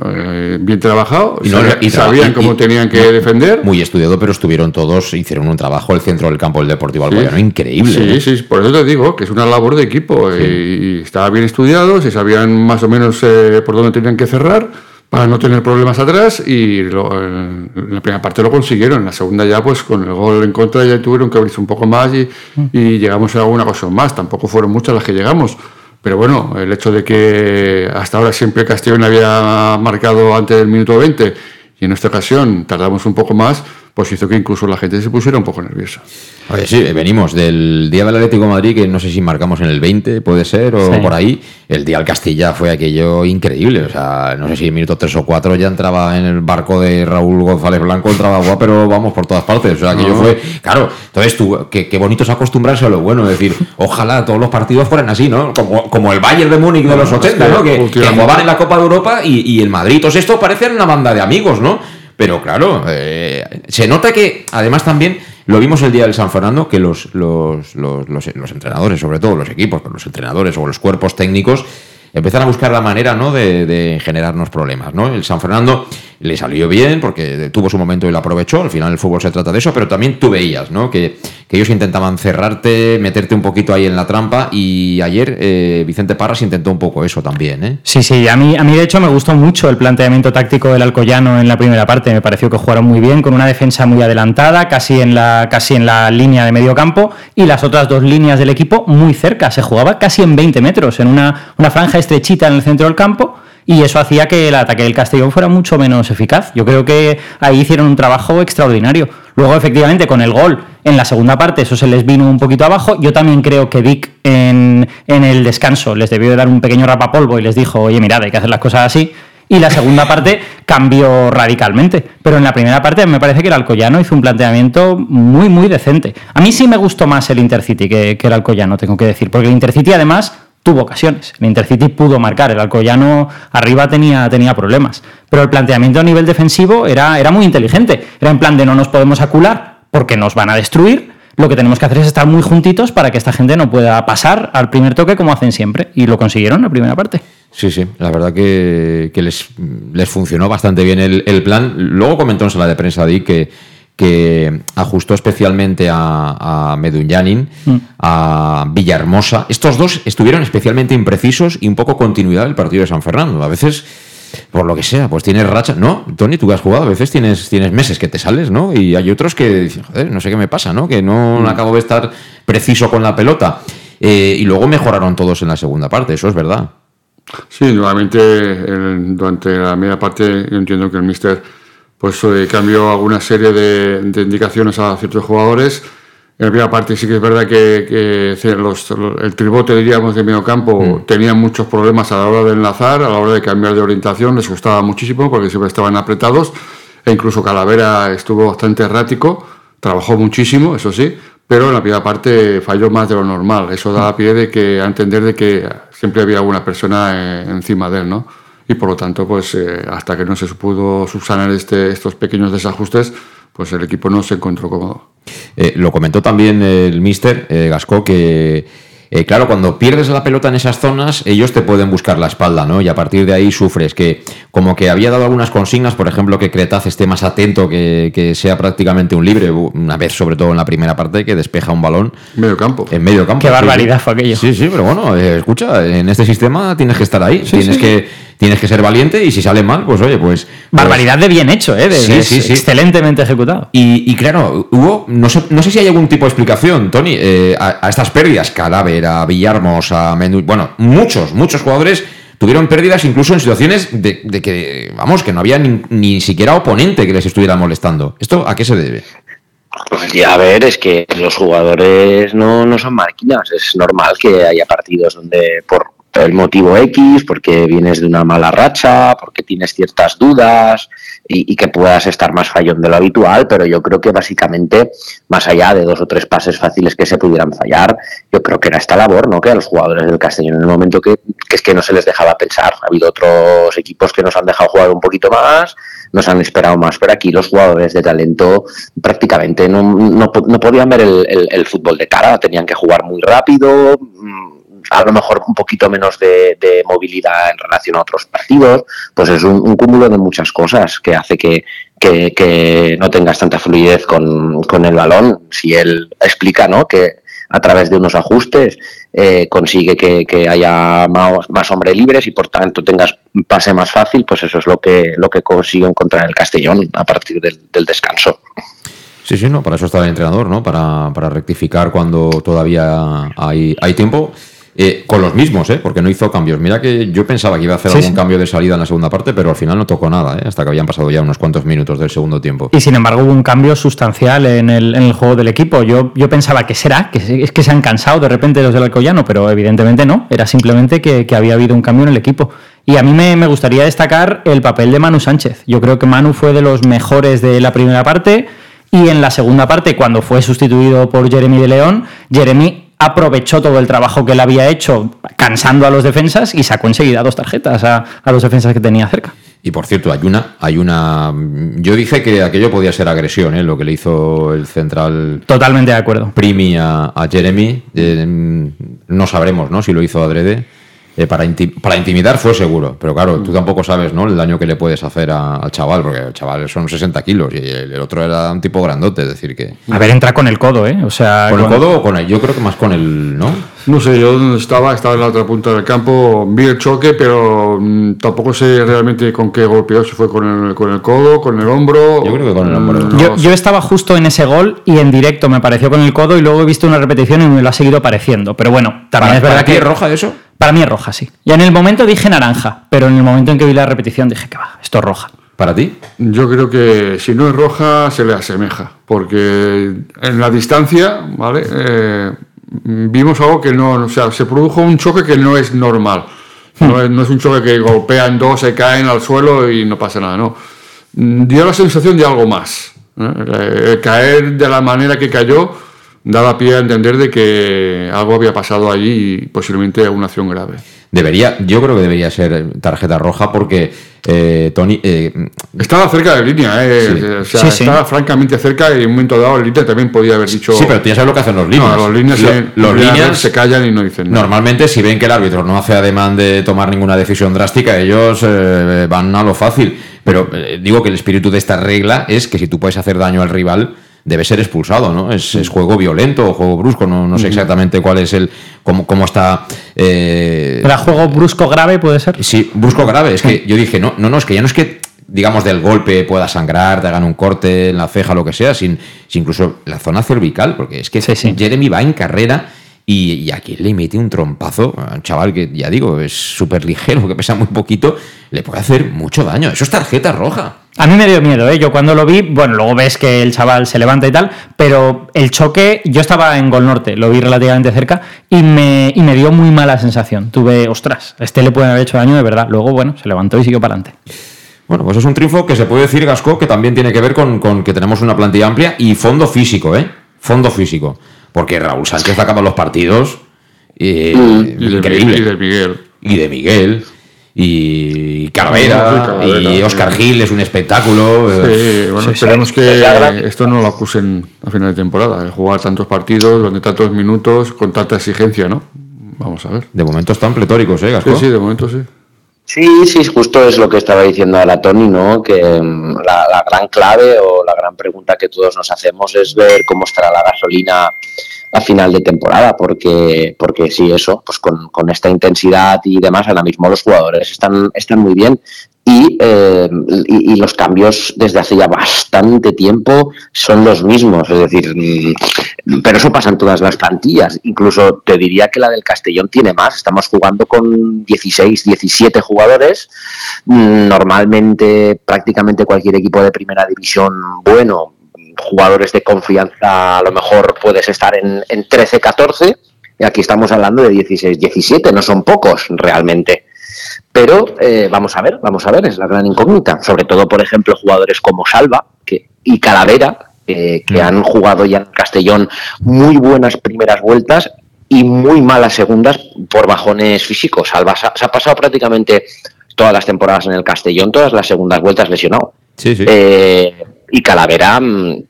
eh, bien trabajado, Y no- sabía- y traba- sabían y- cómo y- tenían que no, defender. Muy estudiado, pero estuvieron todos, hicieron un trabajo el centro del campo del Deportivo Alcoyano. Increíble. Sí, ¿eh? sí, por eso te digo que es una labor de equipo. eh, y estaba bien estudiado, se sabían más o menos eh, por dónde tenían que cerrar para no tener problemas atrás y lo- en la primera parte lo consiguieron. En la segunda ya, pues con el gol en contra ya tuvieron que abrirse un poco más y, y llegamos a alguna cosa más. Tampoco fueron muchas las que llegamos. Pero bueno, el hecho de que hasta ahora siempre Castellón había marcado antes del minuto 20 y en esta ocasión tardamos un poco más, pues hizo que incluso la gente se pusiera un poco nerviosa. Oye, sí, venimos del día del Atlético de Madrid, que no sé si marcamos en el 20, puede ser, o Sí. por ahí. El día al Castilla fue aquello increíble. O sea, no sé si en minuto 3 o 4 ya entraba en el barco de Raúl González Blanco, entraba agua, pero vamos por todas partes. O sea, aquello No. fue. Claro, entonces tú, qué, qué bonito es acostumbrarse a lo bueno. Es decir, ojalá todos los partidos fueran así, ¿no? Como, como el Bayern de Múnich de los No, es 80, que ¿no? Que, que jugaban en la Copa de Europa y, y el Madrid. Todos estos parecen una banda de amigos, ¿no? Pero claro, eh, se nota que además también lo vimos el día del San Fernando, que los, los, los, los- entrenadores, sobre todo los equipos, pero los entrenadores o los cuerpos técnicos, empezar a buscar la manera ¿no? de, generarnos problemas. ¿no? El San Fernando le salió bien porque tuvo su momento y lo aprovechó. Al final el fútbol se trata de eso, pero también tú veías ¿no? que, que ellos intentaban cerrarte, meterte un poquito ahí en la trampa y ayer eh, Vicente Parras intentó un poco eso también. ¿eh? Sí, sí, a mí, a mí de hecho me gustó mucho el planteamiento táctico del Alcoyano en la primera parte. Me pareció que jugaron muy bien, con una defensa muy adelantada, casi en la, casi en la línea de medio campo y las otras dos líneas del equipo muy cerca. Se jugaba casi en 20 metros, en una, una franja estrechita en el centro del campo y eso hacía que el ataque del Castellón fuera mucho menos eficaz. Yo creo que ahí hicieron un trabajo extraordinario. Luego, efectivamente, con el gol en la segunda parte, eso se les vino un poquito abajo. Yo también creo que Vic en, el descanso les debió de dar un pequeño rapapolvo y les dijo, oye, mirad, hay que hacer las cosas así. Y la segunda parte <laughs> cambió radicalmente. Pero en la primera parte me parece que el Alcoyano hizo un planteamiento muy, muy decente. A mí sí me gustó más el Intercity que, que el Alcoyano, tengo que decir. Porque el Intercity, además, tuvo ocasiones. El Intercity pudo marcar, el Alcoyano arriba tenía, tenía problemas. Pero el planteamiento a nivel defensivo era, era muy inteligente. Era en plan de no nos podemos acular porque nos van a destruir. Lo que tenemos que hacer es estar muy juntitos para que esta gente no pueda pasar al primer toque como hacen siempre. Y lo consiguieron en la primera parte. Sí, sí, la verdad que, que les, les, funcionó bastante bien el, el, plan. Luego comentó en sala de prensa Di que, que ajustó especialmente a, a Medunyanin, mm. a Villahermosa. Estos dos estuvieron especialmente imprecisos y un poco continuidad del partido de San Fernando. A veces, por lo que sea, pues tienes racha. No, Tony, tú que has jugado, a veces tienes, tienes meses que te sales, ¿no? Y hay otros que dicen, joder, no sé qué me pasa, ¿no? Que no mm. acabo de estar preciso con la pelota. Eh, y luego mejoraron todos en la segunda parte, eso es verdad. Sí, nuevamente el, durante la media parte yo entiendo que el míster pues eh, cambió alguna serie de, de, indicaciones a ciertos jugadores. En la primera parte sí que es verdad que, que los, el tribote, diríamos, de medio campo mm. tenía muchos problemas a la hora de enlazar, a la hora de cambiar de orientación, les gustaba muchísimo porque siempre estaban apretados e incluso Calavera estuvo bastante errático, trabajó muchísimo, eso sí, pero en la primera parte falló más de lo normal. Eso da pie de que, a entender de que siempre había una persona eh, encima de él, ¿no? Y por lo tanto, pues eh, hasta que no se pudo subsanar este, estos pequeños desajustes, pues el equipo no se encontró cómodo. Eh, lo comentó también el mister eh, Gasco que eh, claro, cuando pierdes la pelota en esas zonas, ellos te pueden buscar la espalda, ¿no? Y a partir de ahí sufres. Que como que había dado algunas consignas, por ejemplo, que Cretaz esté más atento, que, que sea prácticamente un libre, una vez sobre todo en la primera parte, que despeja un balón. Medio campo. En medio campo. Qué barbaridad fue aquello. Sí, sí, pero bueno, eh, escucha, en este sistema tienes que estar ahí. Sí, tienes sí. que tienes que ser valiente y si sale mal, pues oye, pues... Barbaridad pues, de bien hecho, ¿eh? De, sí, de sí, sí. Excelentemente ejecutado. Y, y, claro, hubo, no sé, no sé si hay algún tipo de explicación, Tony, eh, a, a, estas pérdidas, Cadáver, a Villarmos, a Menú, bueno, muchos, muchos jugadores tuvieron pérdidas incluso en situaciones de, de que, vamos, que no había ni, ni, siquiera oponente que les estuviera molestando. ¿Esto a qué se debe? Pues ya a ver, es que los jugadores no, no son máquinas. Es normal que haya partidos donde por el motivo X, porque vienes de una mala racha, porque tienes ciertas dudas y, que puedas estar más fallón de lo habitual, pero yo creo que básicamente, más allá de dos o tres pases fáciles que se pudieran fallar, yo creo que era esta labor, ¿no? Que a los jugadores del Castellón en el momento que, que es que no se les dejaba pensar. Ha habido otros equipos que nos han dejado jugar un poquito más, nos han esperado más, pero aquí los jugadores de talento prácticamente no, no, no podían ver el, el, el fútbol de cara, tenían que jugar muy rápido, a lo mejor un poquito menos de, movilidad en relación a otros partidos, pues es un, cúmulo de muchas cosas que hace que, que, no tengas tanta fluidez con, con, el balón. Si él explica ¿no? que a través de unos ajustes eh, consigue que, que haya más, más hombres libres y por tanto tengas un pase más fácil, pues eso es lo que, lo que consiguió encontrar el Castellón a partir del, del descanso. Sí, sí, no, para eso está el entrenador, ¿no? Para, para rectificar cuando todavía hay, hay tiempo. Eh, con los mismos, ¿eh? porque no hizo cambios. Mira que yo pensaba que iba a hacer sí, algún sí. cambio de salida en la segunda parte, pero al final no tocó nada, ¿eh? hasta que habían pasado ya unos cuantos minutos del segundo tiempo. Y sin embargo hubo un cambio sustancial en el, en el juego del equipo. Yo, yo pensaba que será, que es que se han cansado de repente los del Alcoyano, pero evidentemente no, era simplemente que, que había habido un cambio en el equipo. Y a mí me, me, gustaría destacar el papel de Manu Sánchez. Yo creo que Manu fue de los mejores de la primera parte y en la segunda parte, cuando fue sustituido por Jeremy de León, Jeremy aprovechó todo el trabajo que él había hecho cansando a los defensas y sacó enseguida dos tarjetas a, a los defensas que tenía cerca. Y por cierto, hay una, hay una. Yo dije que aquello podía ser agresión, ¿eh? lo que le hizo el central. Totalmente de acuerdo. Primi a, a Jeremy. Eh, no sabremos, ¿no? Si lo hizo adrede. Eh, para, para intimidar fue seguro, pero claro, tú tampoco sabes ¿no? el daño que le puedes hacer al chaval, porque el chaval son 60 kilos y el, otro era un tipo grandote, es decir que... A ver, entra con el codo, ¿eh? O sea... ¿Con, el codo o con el? Yo creo que más con el... ¿no? No sé, yo estaba, estaba en la otra punta del campo, vi el choque, pero mm, tampoco sé realmente con qué golpeó, si fue con el, con el codo, con el hombro... Yo creo que con el hombro. Yo, estaba justo en ese gol y en directo me pareció con el codo y luego he visto una repetición y me lo ha seguido pareciendo, pero bueno, también es verdad que... es roja eso? Para mí es roja, sí. Y en el momento dije naranja, pero en el momento en que vi la repetición dije que va, esto es roja. ¿Para ti? Yo creo que si no es roja se le asemeja, porque en la distancia, ¿vale? Eh, vimos algo que no, o sea, se produjo un choque que no es normal. No es, no es un choque que golpean dos, se caen al suelo y no pasa nada, no. Dio la sensación de algo más. ¿eh? caer de la manera que cayó daba pie a entender de que algo había pasado allí y posiblemente una acción grave. Debería, yo creo que debería ser tarjeta roja porque eh, Tony eh, estaba cerca de línea, eh, o sea, estaba francamente cerca y en un momento dado el línea también podía haber dicho. Sí, pero tú ya sabes lo que hacen los líneas. los líneas, se, los líneas se callan y no dicen nada. Normalmente, si ven que el árbitro no hace ademán de tomar ninguna decisión drástica, ellos van a lo fácil. Pero digo que el espíritu de esta regla es que si tú puedes hacer daño al rival, debe ser expulsado, ¿no? Es, juego violento o juego brusco, no, no sé exactamente cuál es el. cómo, cómo está. Eh... ¿Era juego brusco grave, puede ser? Sí, brusco grave. Es que yo dije, no, no, no, es que ya no es que digamos, del golpe pueda sangrar, te hagan un corte en la ceja, lo que sea, sin, incluso la zona cervical, porque es que Jeremy va en carrera y, aquí le mete un trompazo a un chaval que, ya digo, es súper ligero, <laughs> que pesa muy poquito, le puede hacer mucho daño. Eso es tarjeta roja. A mí me dio miedo, ¿eh? Yo cuando lo vi, bueno, luego ves que el chaval se levanta y tal, pero el choque, yo estaba en Gol Norte, lo vi relativamente cerca y me, y me dio muy mala sensación. Tuve, ostras, este le puede haber hecho daño de verdad. Luego, bueno, se levantó y siguió para adelante. Bueno, pues es un triunfo que se puede decir, Gasco, que también tiene que ver con, con que tenemos una plantilla amplia y fondo físico, ¿eh? Fondo físico. Porque Raúl Sánchez acaba los partidos. Eh, y, increíble. De, Miguel. Y de Miguel. Y Calavera, y Oscar Gil es un espectáculo. Sí, bueno, esperemos que esto no lo acusen a final de temporada, jugar tantos partidos, donde tantos minutos, con tanta exigencia, ¿no? Vamos a ver. De momento están pletóricos, ¿eh, Gasco? Sí, sí, de momento sí. Sí, sí, justo es lo que estaba diciendo ahora Tony, ¿no? Que mm, la, gran clave o la gran pregunta que todos nos hacemos es ver cómo estará la gasolina a final de temporada, porque, porque sí, eso, pues con, con, esta intensidad y demás, ahora mismo los jugadores están, están muy bien, eh, y, y, los cambios desde hace ya bastante tiempo son los mismos, es decir, mm, pero eso pasa en todas las plantillas, incluso te diría que la del Castellón tiene más, estamos jugando con 16, 17 jugadores, mm, normalmente prácticamente cualquier equipo de primera división bueno, jugadores de confianza a lo mejor puedes estar en, en 13, 14, y aquí estamos hablando de 16, 17, no son pocos realmente. Pero eh, vamos a ver, vamos a ver, es la gran incógnita. Sobre todo, por ejemplo, jugadores como Salva que, y Calavera, que mm. han jugado ya en Castellón muy buenas primeras vueltas y muy malas segundas por bajones físicos. Salva se ha, pasado prácticamente todas las temporadas en el Castellón, todas las segundas vueltas lesionado. Eh, y Calavera, mm,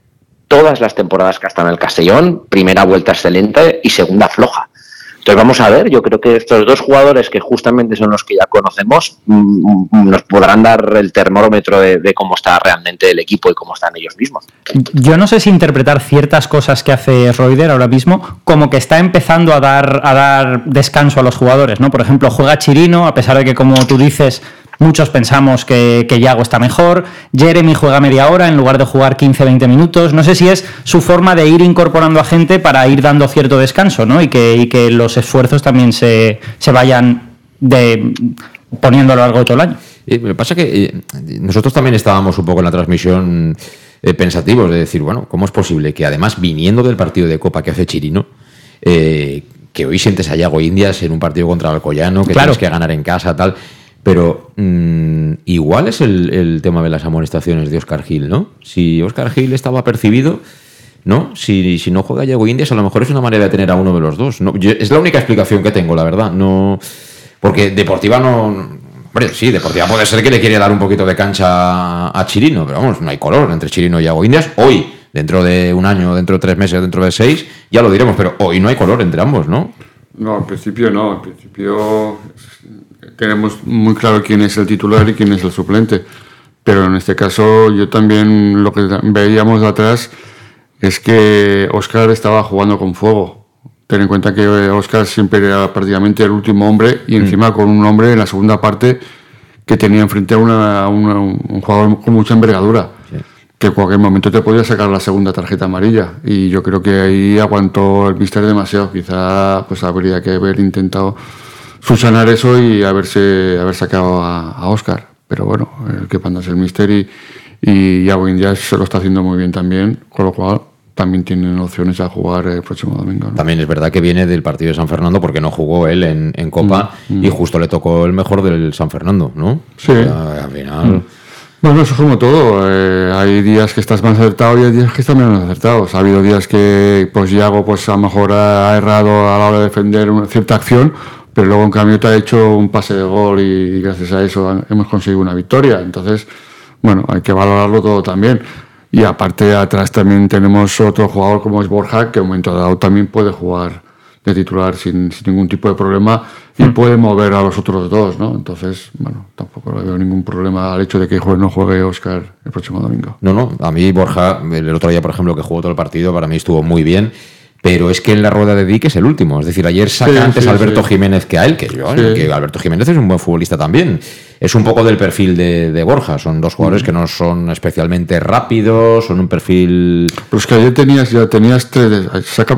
todas las temporadas que ha estado en el Castellón, primera vuelta excelente y segunda floja. Entonces vamos a ver, yo creo que estos dos jugadores que justamente son los que ya conocemos mm, mm, nos podrán dar el termómetro de, cómo está realmente el equipo y cómo están ellos mismos. Yo no sé si interpretar ciertas cosas que hace Reuter ahora mismo como que está empezando a dar, a dar descanso a los jugadores, ¿no? Por ejemplo, juega Chirino, a pesar de que como tú dices Muchos pensamos que, que Yago está mejor. Jeremy juega media hora en lugar de jugar 15-20 minutos. No sé si es su forma de ir incorporando a gente para ir dando cierto descanso, ¿no? Y que, que los esfuerzos también se, vayan de, poniendo a lo largo de todo el año. me eh, pasa que eh, nosotros también estábamos un poco en la transmisión eh, pensativos de decir, bueno, ¿cómo es posible que además viniendo del partido de Copa que hace Chirino, que hoy sientes a Yago Indias en un partido contra Alcoyano, que tienes que ganar en casa, tal pero mm, igual es el, tema de las amonestaciones de Oscar Gil, ¿no? Si Oscar Gil estaba percibido, ¿no? Si, si no juega Yago Indias, a lo mejor es una manera de tener a uno de los dos. ¿no? es la única explicación que tengo, la verdad. No, porque Deportiva no. Hombre, sí, Deportiva puede ser que le quiere dar un poquito de cancha a Chirino, pero vamos, no hay color entre Chirino y Yago Indias. Hoy, dentro de un año, dentro de tres meses, dentro de seis, ya lo diremos, pero hoy no hay color entre ambos, ¿no? No, en principio no. En principio tenemos muy claro quién es el titular y quién es el suplente. Pero en este caso yo también lo que veíamos atrás es que Oscar estaba jugando con fuego. Ten en cuenta que Oscar siempre era prácticamente el último hombre y encima con un hombre en la segunda parte que tenía enfrente a, una, un jugador con mucha envergadura. Que en cualquier momento te podía sacar la segunda tarjeta amarilla. Y yo creo que ahí aguantó el mister demasiado. Quizá pues habría que haber intentado subsanar eso y haberse haber sacado a Oscar pero bueno, el que panda es el Mister y, y Yago Indias se lo está haciendo muy bien también, con lo cual también tienen opciones a jugar el próximo domingo. También es verdad que viene del partido de San Fernando porque no jugó él en, Copa mm, mm. y justo le tocó el mejor del San Fernando, ¿no? Sí. al final... Mm. Bueno, eso es como todo. Eh, hay días que estás más acertado y hay días que estás menos acertado. Ha habido días que pues Yago pues, a lo mejor ha errado a la hora de defender una cierta acción pero luego en cambio te ha hecho un pase de gol y, gracias a eso hemos conseguido una victoria. Entonces, bueno, hay que valorarlo todo también. Y aparte atrás también tenemos otro jugador como es Borja, que en un momento dado también puede jugar de titular sin, ningún tipo de problema y hmm. puede mover a los otros dos, ¿no? Entonces, bueno, tampoco veo ningún problema al hecho de que no juegue Oscar el próximo domingo. No, no, a mí Borja, el otro día, por ejemplo, que jugó todo el partido, para mí estuvo muy bien pero es que en la rueda de Dick es el último. Es decir, ayer saca antes Alberto Jiménez que a él, que yo, que Alberto Jiménez es un buen futbolista también. Es un poco del perfil de, Borja. Son dos jugadores que no son especialmente rápidos, son un perfil. Pero es que ayer tenías, ya tenías tres.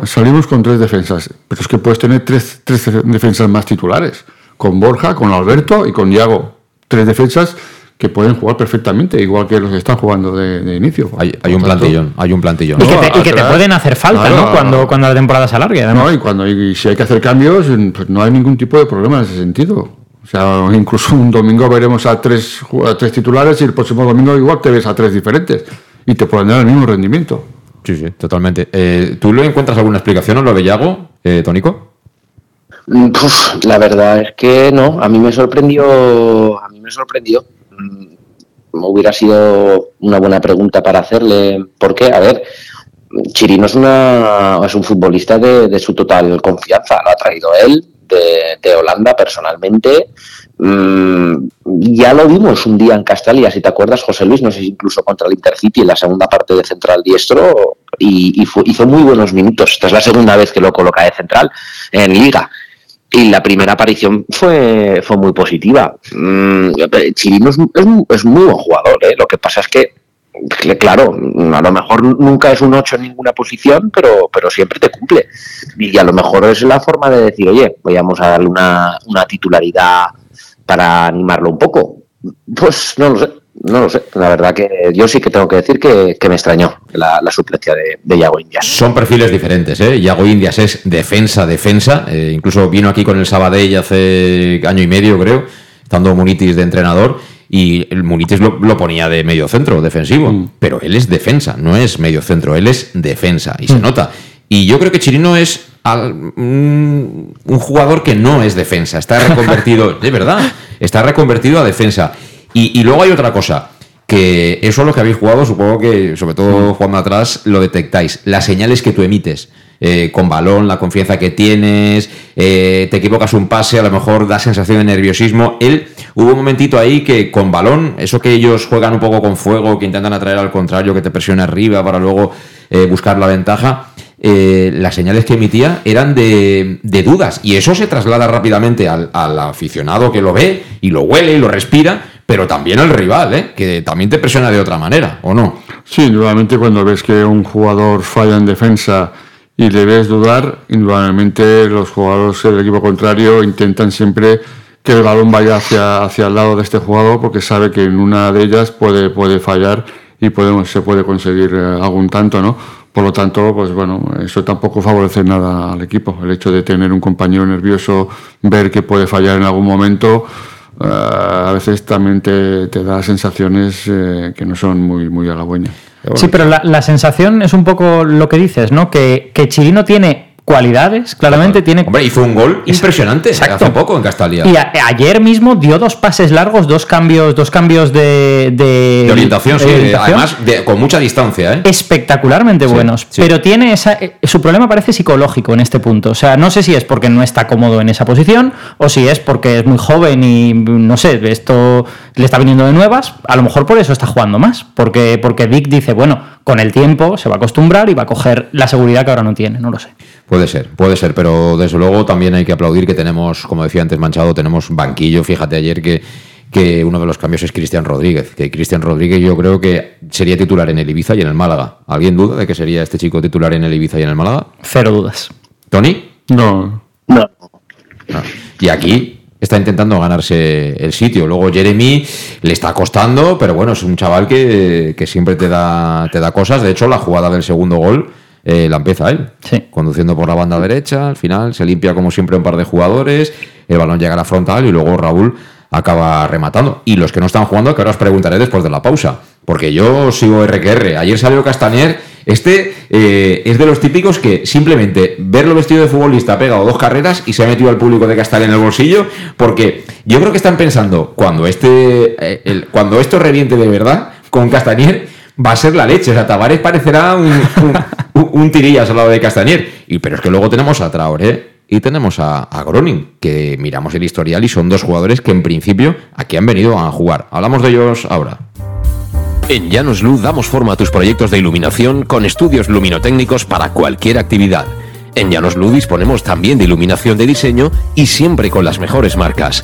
salimos con tres defensas, pero es que puedes tener tres, tres defensas más titulares. Con Borja, con Alberto y con Diago. Tres defensas que pueden jugar perfectamente, igual que los que están jugando de, inicio. Hay, un plantillón, hay un plantillón. Y, que te, pueden hacer falta, ¿no? Cuando, cuando la temporada se alargue. No, y cuando si hay que hacer cambios, pues no hay ningún tipo de problema en ese sentido. O sea, incluso un domingo veremos a tres, a tres titulares y el próximo domingo igual te ves a tres diferentes y te pueden dar el mismo rendimiento. Sí, sí, totalmente. Eh, ¿Tú le encuentras alguna explicación a lo de Yago, eh, Tónico? Mm, la verdad es que no, a mí me sorprendió, a mí me sorprendió Mm, hubiera sido una buena pregunta para hacerle. ¿Por qué? A ver, Chirino es, una, es un futbolista de, su total confianza. Lo ha traído él de, Holanda personalmente. Mm, ya lo vimos un día en Castalia, si te acuerdas, José Luis, no sé si incluso contra el Intercity en la segunda parte de central diestro, y, hizo muy buenos minutos. Esta es la segunda vez que lo coloca de central en Liga y la primera aparición fue, fue muy positiva. Mm, Chirino es, es, muy buen jugador, ¿eh? lo que pasa es que, claro, a lo mejor nunca es un 8 en ninguna posición, pero, pero siempre te cumple. Y a lo mejor es la forma de decir, oye, vayamos a darle una, una titularidad para animarlo un poco. Pues no lo sé. No lo sé, la verdad que yo sí que tengo que decir que, me extrañó la, suplencia de, de, Yago Indias. Son perfiles diferentes, ¿eh? Yago Indias es defensa, defensa. Eh, incluso vino aquí con el Sabadell hace año y medio, creo, estando Munitis de entrenador. Y el Munitis lo, ponía de medio centro, defensivo. Mm. Pero él es defensa, no es medio centro, él es defensa. Y se mm. nota. Y yo creo que Chirino es un, jugador que no es defensa. Está reconvertido, <laughs> de verdad, está reconvertido a defensa. Y, luego hay otra cosa, que eso es lo que habéis jugado, supongo que, sobre todo mm. jugando atrás, lo detectáis. Las señales que tú emites. Eh, con balón, la confianza que tienes, eh, te equivocas un pase, a lo mejor da sensación de nerviosismo. Él, hubo un momentito ahí que con balón, eso que ellos juegan un poco con fuego, que intentan atraer al contrario, que te presiona arriba para luego eh, buscar la ventaja, las señales que emitía eran de, dudas. Y eso se traslada rápidamente al, al aficionado que lo ve y lo huele y lo respira pero también el rival, que también te presiona de otra manera, ¿o no? Sí, indudablemente cuando ves que un jugador falla en defensa y le ves dudar, indudablemente los jugadores del equipo contrario intentan siempre que el balón vaya hacia, hacia el lado de este jugador porque sabe que en una de ellas puede, puede fallar y podemos, se puede conseguir eh, algún tanto, ¿no? Por lo tanto, pues bueno, eso tampoco favorece nada al equipo. El hecho de tener un compañero nervioso, ver que puede fallar en algún momento, eh, a veces también te, da sensaciones eh, que no son muy, muy halagüeñas. Sí, pero la, sensación es un poco lo que dices, ¿no? Que, que Chirino tiene cualidades, claramente tiene... Hombre, hizo un gol impresionante hace poco en Castalia. Y ayer mismo dio dos pases largos, dos cambios, dos cambios de... De, orientación, sí, además con mucha distancia. ¿eh? Espectacularmente buenos. Pero tiene esa... Eh, su problema parece psicológico en este punto. O sea, no sé si es porque no está cómodo en esa posición o si es porque es muy joven y, no sé, esto le está viniendo de nuevas. A lo mejor por eso está jugando más. Porque, porque Dick dice, bueno, con el tiempo se va a acostumbrar y va a coger la seguridad que ahora no tiene, no lo sé. Puede ser, puede ser, pero desde luego también hay que aplaudir que tenemos, como decía antes Manchado, tenemos banquillo. Fíjate ayer que, que uno de los cambios es Cristian Rodríguez, que Cristian Rodríguez yo creo que sería titular en el Ibiza y en el Málaga. ¿Alguien duda de que sería este chico titular en el Ibiza y en el Málaga? Cero dudas. ¿Tony? No. No. Y aquí está intentando ganarse el sitio. Luego Jeremy le está costando, pero bueno, es un chaval que, que siempre te da, te da cosas. De hecho, la jugada del segundo gol eh, la empieza él. Conduciendo por la banda derecha, al final se limpia como siempre un par de jugadores, el balón llega a la frontal y luego Raúl acaba rematando. Y los que no están jugando, que ahora os preguntaré después de la pausa, porque yo sigo RQR. Ayer salió Castañer, este eh, es de los típicos que simplemente verlo vestido de futbolista ha pegado dos carreras y se ha metido al público de Castañer en el bolsillo, porque yo creo que están pensando, cuando, este, eh, cuando esto reviente de verdad, con Castañer va a ser la leche. O sea, Tavares parecerá un, un, <laughs> tirillas al lado de Castañer. Y, pero es que luego tenemos a Traoré y tenemos a, a, Groning, que miramos el historial y son dos jugadores que en principio aquí han venido a jugar. Hablamos de ellos ahora. En Llanos Luz damos forma a tus proyectos de iluminación con estudios luminotécnicos para cualquier actividad. En Llanos Luz disponemos también de iluminación de diseño y siempre con las mejores marcas.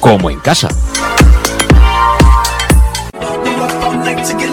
como en casa.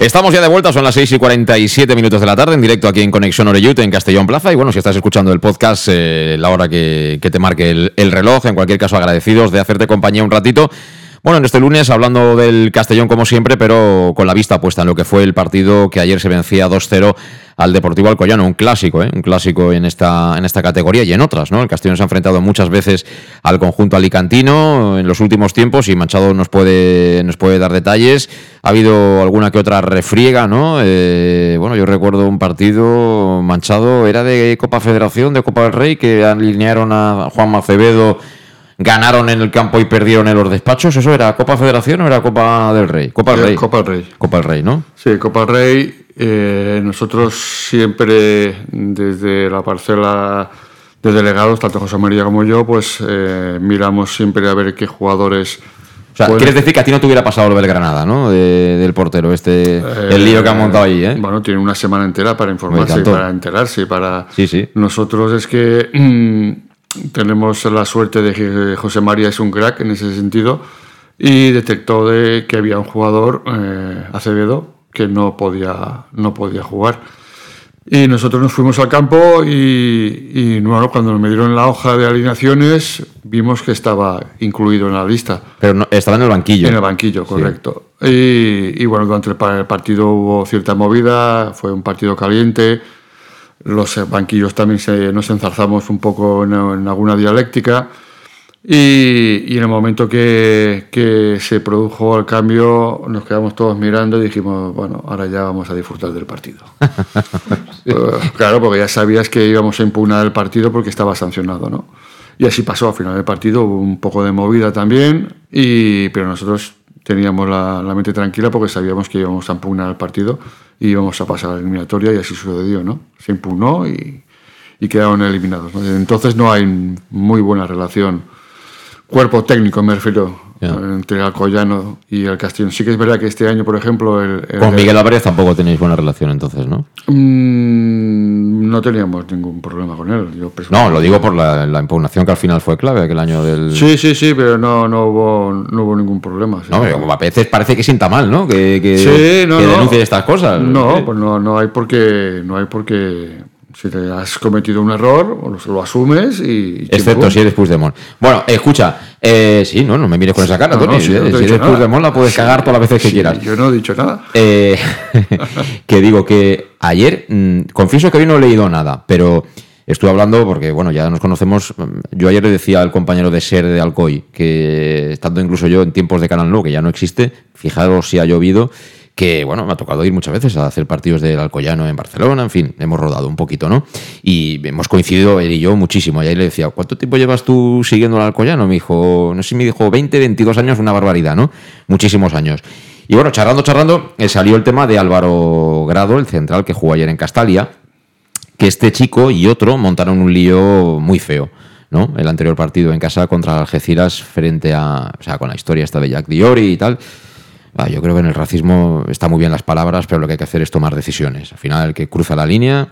Estamos ya de vuelta, son las 6 y 47 minutos de la tarde, en directo aquí en Conexión Oreyute, en Castellón Plaza. Y bueno, si estás escuchando el podcast, eh, la hora que, te marque el, el reloj, en cualquier caso, agradecidos de hacerte compañía un ratito. Bueno, en este lunes hablando del Castellón como siempre, pero con la vista puesta en lo que fue el partido que ayer se vencía 2-0 al Deportivo Alcoyano, un clásico, ¿eh? un clásico en esta, en esta categoría y en otras, ¿no? El Castellón se ha enfrentado muchas veces al conjunto alicantino en los últimos tiempos y Manchado nos puede, nos puede dar detalles. Ha habido alguna que otra refriega, ¿no? Eh, bueno, yo recuerdo un partido manchado, era de Copa Federación, de Copa del Rey, que alinearon a Juan Macevedo ganaron en el campo y perdieron en los despachos. ¿Eso era Copa Federación o era Copa del Rey? Copa del Rey. Copa del Rey. Copa del Rey, ¿no? Sí, Copa del Rey. eh, nosotros siempre, desde la parcela de delegados, tanto José María como yo, pues eh, miramos siempre a ver qué jugadores. O sea, quieres decir que a ti no te hubiera pasado lo del Granada, ¿no? De- del portero, este, el lío que han montado ahí, ¿eh? Bueno, tiene una semana entera para informarse, y para enterarse, para... Sí, sí. Nosotros es que <clears throat> tenemos la suerte de que José María es un crack en ese sentido y detectó de que había un jugador, eh, Acevedo, que no podía, no podía jugar. Y nosotros nos fuimos al campo y, y, bueno, cuando nos dieron la hoja de alineaciones vimos que estaba incluido en la lista. Pero no- estaba en el banquillo. En el banquillo, correcto. Y, y bueno, durante el partido hubo cierta movida, fue un partido caliente. Los banquillos también se, nos enzarzamos un poco en, en alguna dialéctica. Y, y en el momento que, que se produjo el cambio, nos quedamos todos mirando y dijimos, bueno, ahora ya vamos a disfrutar del partido. <laughs> Eh, claro, porque ya sabías que íbamos a impugnar el partido porque estaba sancionado, ¿no? Y así pasó, al final del partido hubo un poco de movida también, y, pero nosotros teníamos la, la mente tranquila porque sabíamos que íbamos a impugnar el partido y íbamos a pasar a la eliminatoria y así sucedió, ¿no? Se impugnó y, y quedaron eliminados. Entonces no hay muy buena relación cuerpo técnico, me refiero, entre Alcoyano y el Castellón. Sí que es verdad que este año, por ejemplo, el, el- Con Miguel Álvarez tampoco tenéis buena relación entonces, ¿no? Mm, no teníamos ningún problema con él. Yo No, lo digo por la, la impugnación que al final fue clave, aquel año del... Sí, sí, sí, pero no, no, hubo, no hubo ningún problema. sí. No, pero como a veces parece que sienta mal, ¿no? Que, que, Sí, no, que no. denuncie estas cosas. No, Sí. pues no, no hay por qué, no hay por qué. Si te has cometido un error, bueno, lo asumes y. Excepto si eres Puigdemont. Bueno, escucha, eh, sí, no, no me mires con esa cara, No, no, Tony. si no eh, te he si eres. Puigdemont la puedes cagar todas las veces que Sí, quieras. Yo no he dicho nada. Eh, <laughs> que digo que ayer, mm, confieso que hoy no he leído nada, pero estuve hablando porque, bueno, ya nos conocemos. mm, Yo ayer le decía al compañero de Ser de Alcoy, que estando incluso yo en tiempos de Canal No, que ya no existe, fijaros si ha llovido, que, bueno, me ha tocado ir muchas veces a hacer partidos del Alcoyano en Barcelona, en fin, hemos rodado un poquito, ¿no? Y hemos coincidido él y yo muchísimo. Y ahí le decía, ¿cuánto tiempo llevas tú siguiendo al Alcoyano? Me dijo, no sé si me dijo 20, 22 años, una barbaridad, ¿no? Muchísimos años. Y bueno, charlando, charlando, eh, salió el tema de Álvaro Grado, el central que jugó ayer en Castalia, que este chico y otro montaron un lío muy feo. ¿no? El anterior partido en casa contra Algeciras frente a, o sea, con la historia esta de Jack Diori y tal. Yo creo que en el racismo está muy bien las palabras, pero lo que hay que hacer es tomar decisiones. Al final, el que cruza la línea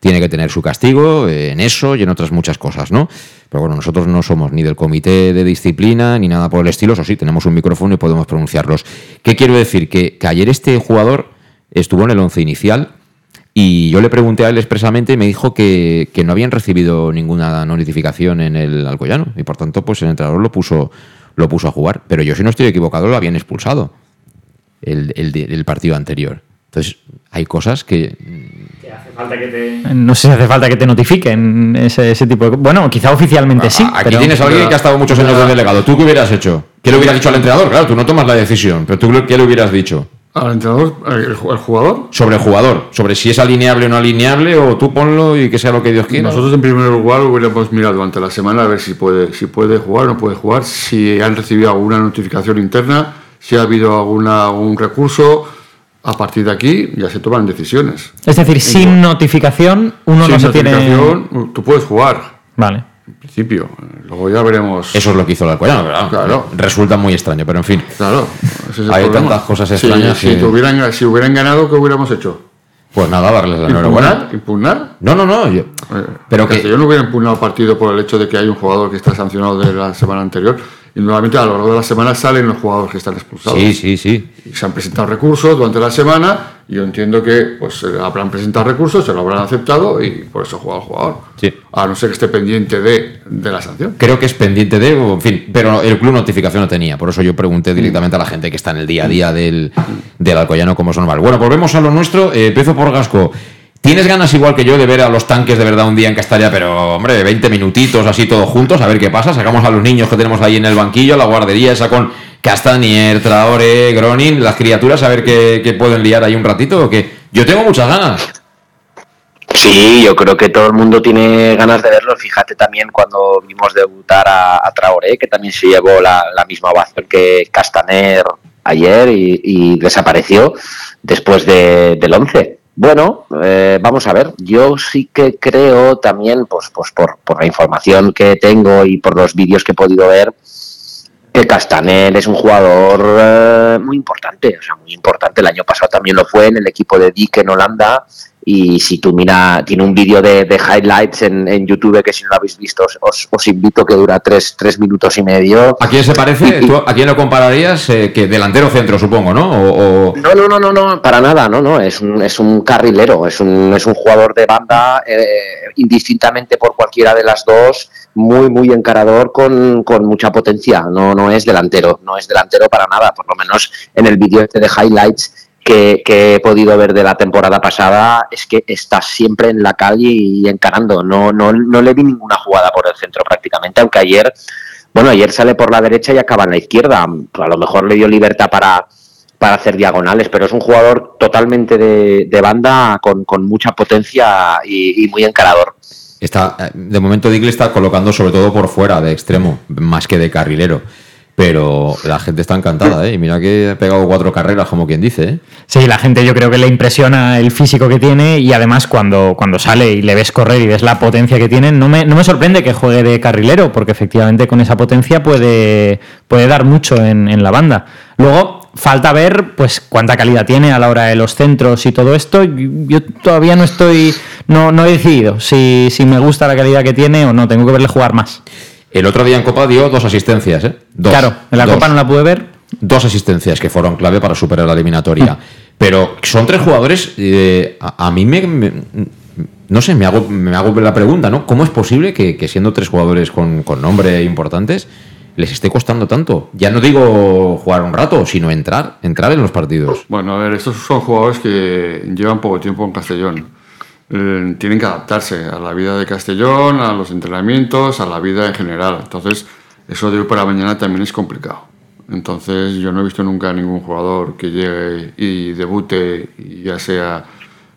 tiene que tener su castigo eh, en eso y en otras muchas cosas, ¿no? Pero bueno, nosotros no somos ni del comité de disciplina ni nada por el estilo, eso sí, tenemos un micrófono y podemos pronunciarlos. ¿Qué quiero decir? Que, que ayer este jugador estuvo en el once inicial y yo le pregunté a él expresamente y me dijo que, no habían recibido ninguna notificación en el Alcoyano. Y por tanto, pues el entrenador lo puso, lo puso a jugar. Pero yo, si no estoy equivocado, lo habían expulsado el, partido anterior. Entonces, hay cosas que. No sé si hace falta que te notifiquen ese, tipo de. Bueno, quizá oficialmente sí. Aquí tienes a alguien que ha estado muchos años de delegado. ¿Tú qué hubieras hecho? ¿Qué le hubieras dicho al entrenador? Claro, tú no tomas la decisión, pero tú qué le hubieras dicho. ¿Al entrenador? ¿El, jugador? Sobre el jugador, sobre si es alineable o no alineable, o tú ponlo y que sea lo que Dios quiera. Nosotros en primer lugar hubiéramos mirado durante la semana a ver si puede, si puede jugar o no puede jugar, si han recibido alguna notificación interna, si ha habido alguna, algún recurso. A partir de aquí ya se toman decisiones. Es decir, sin notificación uno no se tiene... Tú puedes jugar. Vale. En principio, luego ya veremos. Eso es lo que hizo el Alcoyano, ¿verdad? Claro. Resulta muy extraño, pero en fin. Claro. Hay tantas cosas extrañas. Si, hubieran, si hubieran ganado, ¿qué hubiéramos hecho? Pues nada, darles la enhorabuena. ¿Impugnar? No, no, no. Yo, eh, pero que yo no hubiera impugnado partido por el hecho de que hay un jugador que está sancionado de la semana anterior y nuevamente a lo largo de la semana salen los jugadores que están expulsados. Sí, sí, sí. se han presentado recursos durante la semana y yo entiendo que pues habrán presentado recursos, se lo habrán aceptado y por eso juega el jugador. Sí. A no ser que esté pendiente de, de, la sanción. Creo que es pendiente de, en fin, pero el club notificación no tenía. Por eso yo pregunté directamente a la gente que está en el día a día del, del Alcoyano como es normal. Bueno, volvemos a lo nuestro. Eh, empiezo por Gasco. ¿Tienes ganas igual que yo de ver a los tanques de verdad un día en Castalia, pero hombre, 20 minutitos así todos juntos, a ver qué pasa? Sacamos a los niños que tenemos ahí en el banquillo, la guardería esa con Castanier, Traore, Gronin, las criaturas, a ver qué, pueden liar ahí un ratito o qué. Yo tengo muchas ganas. Sí, yo creo que todo el mundo tiene ganas de verlo. Fíjate también cuando vimos debutar a, Traoré, que también se llevó la, misma ovación que Castaner ayer y, desapareció después del 11. Bueno, eh, vamos a ver. Yo sí que creo también, pues, pues por, la información que tengo y por los vídeos que he podido ver, que Castanel es un jugador eh, muy importante, o sea, muy importante. El año pasado también lo fue en el equipo de Dick en Holanda y si tú mira, tiene un vídeo de, highlights en, YouTube que si no lo habéis visto os, invito que dura tres, tres, minutos y medio. ¿A quién se parece? ¿A quién lo compararías? Eh, que delantero centro, supongo, ¿no? No, no, no, no, no, para nada, no, no. Es un, es un carrilero, es un, es un jugador de banda eh, indistintamente por cualquiera de las dos, muy, muy encarador con, con, mucha potencia. No, no es delantero, no es delantero para nada, por lo menos en el vídeo este de highlights que, he podido ver de la temporada pasada es que está siempre en la calle y encarando. No, no, no le vi ninguna jugada por el centro prácticamente, aunque ayer, bueno, ayer sale por la derecha y acaba en la izquierda. A lo mejor le dio libertad para, para hacer diagonales, pero es un jugador totalmente de, banda con, mucha potencia y, muy encarador. Está, de momento Digle está colocando sobre todo por fuera de extremo, más que de carrilero. Pero la gente está encantada, ¿eh? Y mira que ha pegado cuatro carreras, como quien dice, ¿eh? Sí, la gente yo creo que le impresiona el físico que tiene y además cuando, cuando sale y le ves correr y ves la potencia que tiene, no me, no me sorprende que juegue de carrilero, porque efectivamente con esa potencia puede, puede dar mucho en, la banda. Luego, falta ver pues cuánta calidad tiene a la hora de los centros y todo esto. Yo todavía no estoy, no, no he decidido si, si me gusta la calidad que tiene o no, tengo que verle jugar más. El otro día en Copa dio dos asistencias, ¿eh? claro, en la Copa no la pude ver. Dos asistencias que fueron clave para superar la eliminatoria. Mm. Pero son tres jugadores. Eh, a, mí me, No sé, me hago, me hago la pregunta, ¿no? ¿Cómo es posible que, siendo tres jugadores con, con nombre importantes les esté costando tanto? Ya no digo jugar un rato, sino entrar, entrar en los partidos. Bueno, a ver, estos son jugadores que llevan poco tiempo en Castellón. Eh, tienen que adaptarse a la vida de Castellón, a los entrenamientos, a la vida en general. Entonces, eso de hoy para mañana también es complicado. Entonces yo no he visto nunca a ningún jugador que llegue y debute y ya sea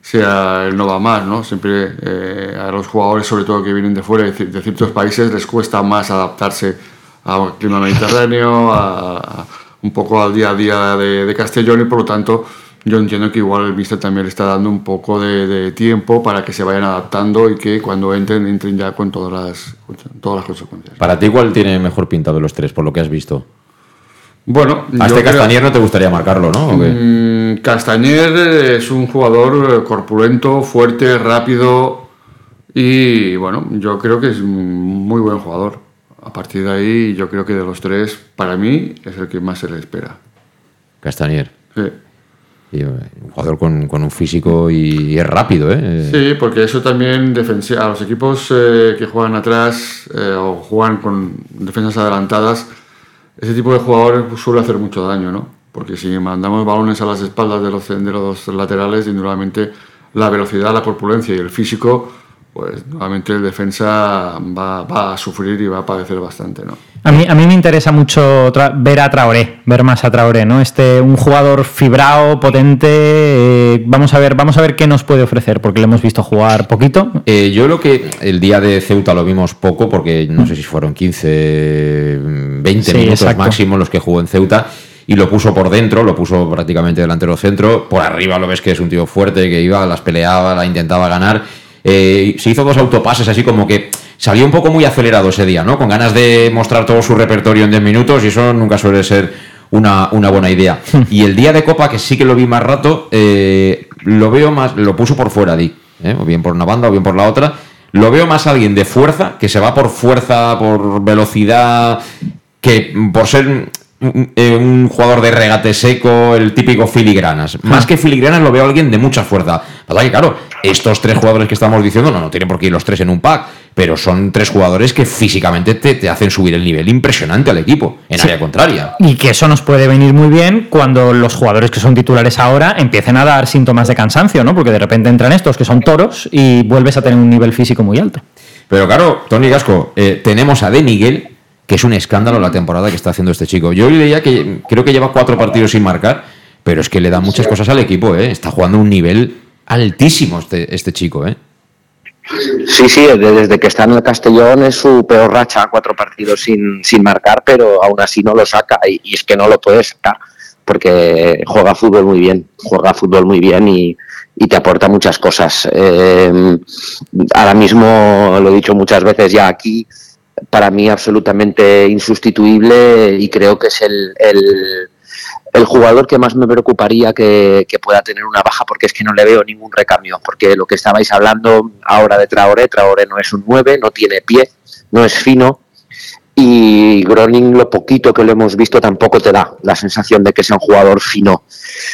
sea el no va más, ¿no? Siempre eh, a los jugadores, sobre todo que vienen de fuera, de ciertos países, les cuesta más adaptarse al clima mediterráneo, a, un poco al día a día de, Castellón y por lo tanto yo entiendo que igual el míster también le está dando un poco de, tiempo para que se vayan adaptando y que cuando entren, entren ya con todas las, todas las consecuencias. ¿Para ti cuál tiene mejor pinta de los tres, por lo que has visto? Bueno, a este Castañer no te gustaría marcarlo, ¿no? Mm, Castañer es un jugador corpulento, fuerte, rápido y bueno, yo creo que es un muy buen jugador. A partir de ahí, yo creo que de los tres, para mí, es el que más se le espera. Castañer. Sí. Eh, un jugador con, un físico y, es rápido, ¿eh? Sí, porque eso también a los equipos eh, que juegan atrás eh, o juegan con defensas adelantadas ese tipo de jugadores suele hacer mucho daño, ¿no? Porque si mandamos balones a las espaldas de los, de los laterales, indudablemente la velocidad, la corpulencia y el físico pues nuevamente el defensa va, a sufrir y va a padecer bastante, ¿no? A mí, a mí me interesa mucho ver a Traoré, ver más a Traoré, ¿no? Este, un jugador fibrado, potente. Eh, vamos a ver, vamos a ver qué nos puede ofrecer, porque le hemos visto jugar poquito. Eh, yo lo que el día de Ceuta lo vimos poco, porque no sé si fueron 15, 20 minutos máximo los que jugó en Ceuta y lo puso por dentro, lo puso prácticamente delantero centro. Por arriba lo ves que es un tío fuerte, que iba, las peleaba, la intentaba ganar eh, se hizo dos autopases así como que salió un poco muy acelerado ese día, ¿no? Con ganas de mostrar todo su repertorio en 10 minutos y eso nunca suele ser una, buena idea. <laughs> y el día de Copa, que sí que lo vi más rato, eh, lo veo más, lo puso por fuera, Di, ¿eh? o bien por una banda o bien por la otra. Lo veo más alguien de fuerza, que se va por fuerza, por velocidad, que por ser un, jugador de regate seco, el típico filigranas. Más que filigranas lo veo alguien de mucha fuerza. Pasa que, claro, estos tres jugadores que estamos diciendo, no, no tienen por qué ir los tres en un pack, pero son tres jugadores que físicamente te, hacen subir el nivel impresionante al equipo, en área contraria. Y que eso nos puede venir muy bien cuando los jugadores que son titulares ahora empiecen a dar síntomas de cansancio, ¿no? Porque de repente entran estos que son toros y vuelves a tener un nivel físico muy alto. Pero claro, Tony Gasco, eh, tenemos a De Miguel, que es un escándalo la temporada que está haciendo este chico. Yo leía que creo que lleva cuatro partidos sin marcar, pero es que le da muchas cosas al equipo, ¿eh? Está jugando un nivel altísimo este, este chico, ¿eh? Sí, sí, desde que está en el Castellón es su peor racha, cuatro partidos sin, sin marcar, pero aún así no lo saca y, es que no lo puede sacar porque juega fútbol muy bien, juega fútbol muy bien y, te aporta muchas cosas. Eh, ahora mismo, lo he dicho muchas veces ya aquí, para mí absolutamente insustituible y creo que es el el jugador que más me preocuparía que, pueda tener una baja porque es que no le veo ningún recambio, porque lo que estabais hablando ahora de Traoré, Traoré no es un 9, no tiene pie, no es fino y Groning lo poquito que lo hemos visto tampoco te da la sensación de que sea un jugador fino.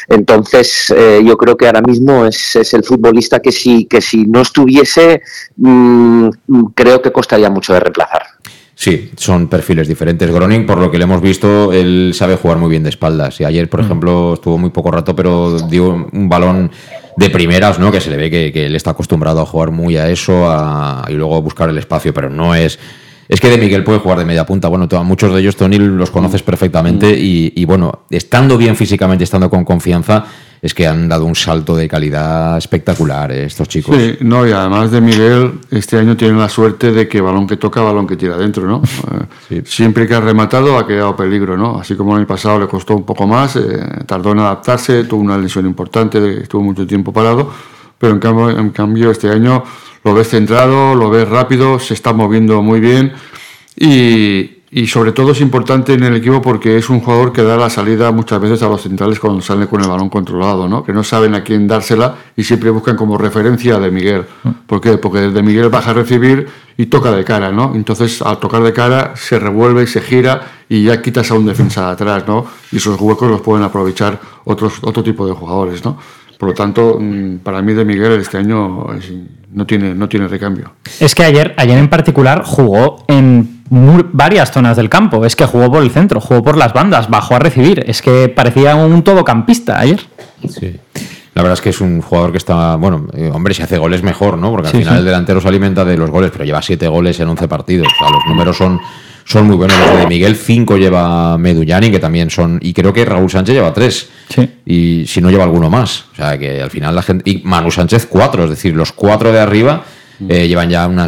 Entonces eh, yo creo que ahora mismo es, el futbolista que si, que si no estuviese mm, creo que costaría mucho de reemplazar. Sí, son perfiles diferentes. Groning, por lo que le hemos visto, él sabe jugar muy bien de espaldas. Y ayer, por mm. ejemplo, estuvo muy poco rato, pero dio un balón de primeras, ¿no? Que se le ve que, él está acostumbrado a jugar muy a eso y luego buscar el espacio, pero no es. Es que de Miguel puede jugar de media punta. Bueno, muchos de ellos, Tony, los conoces mm. perfectamente. Mm. Y, y bueno, estando bien físicamente, estando con confianza, es que han dado un salto de calidad espectacular eh, estos chicos. Sí, no, y además de Miguel, este año tienen la suerte de que balón que toca, balón que tira adentro, ¿no? <laughs> Eh, siempre que ha rematado ha quedado peligro, ¿no? Así como en el pasado le costó un poco más, eh, tardó en adaptarse, tuvo una lesión importante, estuvo mucho tiempo parado, pero en cambio, en cambio este año lo ves centrado, lo ves rápido, se está moviendo muy bien y, y sobre todo es importante en el equipo porque es un jugador que da la salida muchas veces a los centrales cuando salen con el balón controlado, ¿no? que no saben a quién dársela y siempre buscan como referencia a De Miguel. ¿Por qué? Porque De Miguel baja a recibir y toca de cara, ¿no? Entonces al tocar de cara se revuelve y se gira y ya quitas a un defensa de atrás, ¿no? Y esos huecos los pueden aprovechar otros, otro tipo de jugadores, ¿no? Por lo tanto, mm, para mí de Miguel este año no tiene, no tiene recambio. Es que ayer, ayer en particular jugó en varias zonas del campo. Es que jugó por el centro, jugó por las bandas, bajó a recibir. Es que parecía un todocampista ayer. Sí. La verdad es que es un jugador que está, bueno, eh, hombre, si hace goles mejor, ¿no? Porque al final el delantero se alimenta de los goles, pero lleva siete goles en 11 partidos. O sea, los números son, son muy buenos los de Miguel. Cinco lleva Medullani, que también son. Y creo que Raúl Sánchez lleva tres. Sí. Y si no lleva alguno más. O sea que al final la gente. Y Manu Sánchez cuatro, es decir, los cuatro de arriba. Eh, llevan ya una,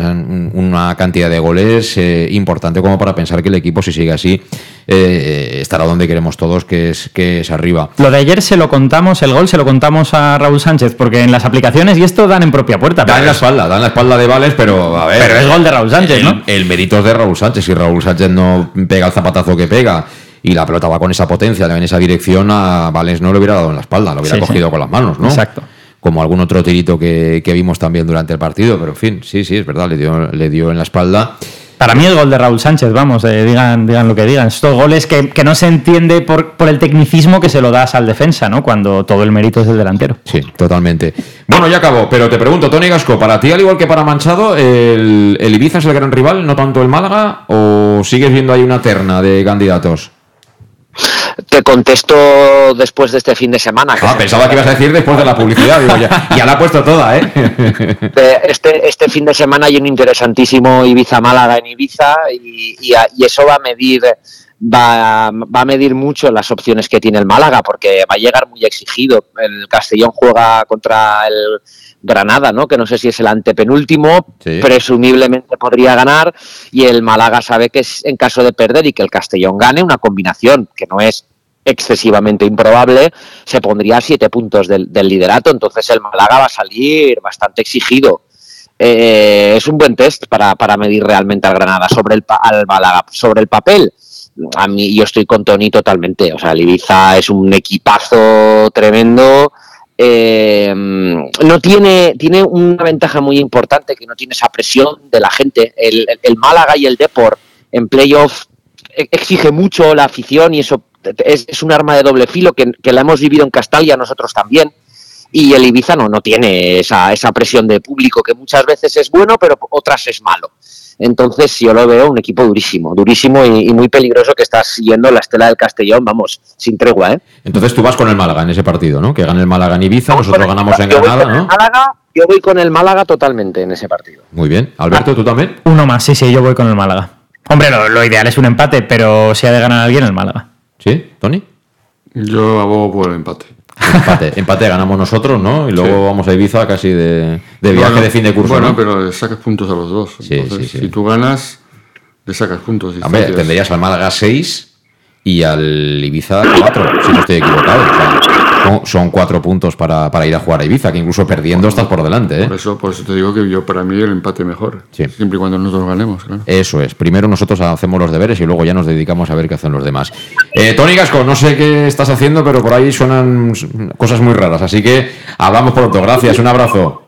una cantidad de goles eh, importante como para pensar que el equipo, si sigue así, eh, estará donde queremos todos, que es, que es arriba. Lo de ayer se lo contamos, el gol se lo contamos a Raúl Sánchez, porque en las aplicaciones, y esto dan en propia puerta. Dan la es- espalda, dan la espalda de Vales, pero a ver. Pero es gol de Raúl Sánchez, el, ¿no? El mérito es de Raúl Sánchez. Si Raúl Sánchez no pega el zapatazo que pega y la pelota va con esa potencia, en esa dirección, a Vales no lo hubiera dado en la espalda, lo hubiera Sí, sí. cogido con las manos, ¿no? Exacto. Como algún otro tirito que, que vimos también durante el partido, pero en fin, sí, sí, es verdad, le dio, le dio en la espalda. Para mí es gol de Raúl Sánchez, vamos, eh, digan, digan lo que digan. Estos goles que, que no se entiende por, por el tecnicismo que se lo das al defensa, ¿no? Cuando todo el mérito es del delantero. Sí, totalmente. Bueno, ya acabó, pero te pregunto, Tony Gasco, para ti, al igual que para Manchado, el, el Ibiza es el gran rival, no tanto el Málaga, o sigues viendo ahí una terna de candidatos? Te contesto después de este fin de semana. Ah, pensaba que ibas a decir después de la publicidad. Digo, ya, ya la ha puesto toda, ¿eh? de <laughs> este, este fin de semana hay un interesantísimo Ibiza-Málaga en Ibiza y, y eso va a medir va, va a medir mucho las opciones que tiene el Málaga porque va a llegar muy exigido. El Castellón juega contra el Granada, ¿no? que no sé si es el antepenúltimo, Sí. presumiblemente podría ganar y el Málaga sabe que es en caso de perder y que el Castellón gane una combinación que no es excesivamente improbable, se pondría a siete puntos del, del liderato, entonces el Málaga va a salir bastante exigido. Eh, es un buen test para, para medir realmente al Granada sobre el, al Málaga. Sobre el papel, a mí yo estoy con Tony totalmente. O sea, el Ibiza es un equipazo tremendo. Eh, no tiene, tiene una ventaja muy importante que no tiene esa presión de la gente. El, el- Málaga y el Deport en playoff e- exige mucho la afición y eso es, es un arma de doble filo que, que la hemos vivido en Castalia nosotros también. Y el Ibiza no, no tiene esa, esa presión de público que muchas veces es bueno, pero otras es malo. Entonces yo lo veo un equipo durísimo, durísimo y, y muy peligroso que está siguiendo la estela del Castellón, vamos, sin tregua, ¿eh? Entonces tú vas con el Málaga en ese partido, ¿no? Que gane el Málaga en Ibiza, nosotros ganamos en Granada, ¿no? Málaga, yo voy con el Málaga totalmente en ese partido. Muy bien. Alberto, ¿tú también? Uno más, sí, sí, yo voy con el Málaga. Hombre, lo, lo ideal es un empate, pero si ha de ganar alguien, el Málaga. ¿Sí? ¿Tony? Yo abogo por el empate. Empate, <laughs> empate ganamos nosotros, ¿no? Y luego vamos a Ibiza casi de, de viaje Bueno, de fin de curso, Bueno, ¿no? pero le sacas puntos a los dos. Sí, Entonces, sí. Si tú ganas, le sacas puntos. Hombre, tendrías al Málaga 6 y al Ibiza 4, si no estoy equivocado. O sea, son, son cuatro puntos para, para ir a jugar a Ibiza, que incluso perdiendo estás por delante, ¿eh? Por eso, por eso te digo que yo para mí el empate mejor. Sí. Siempre y cuando nosotros ganemos, claro. Eso es. Primero nosotros hacemos los deberes y luego ya nos dedicamos a ver qué hacen los demás. Eh, Tony Gasco, no sé qué estás haciendo, pero por ahí suenan cosas muy raras. Así que hablamos pronto. Gracias. Un abrazo.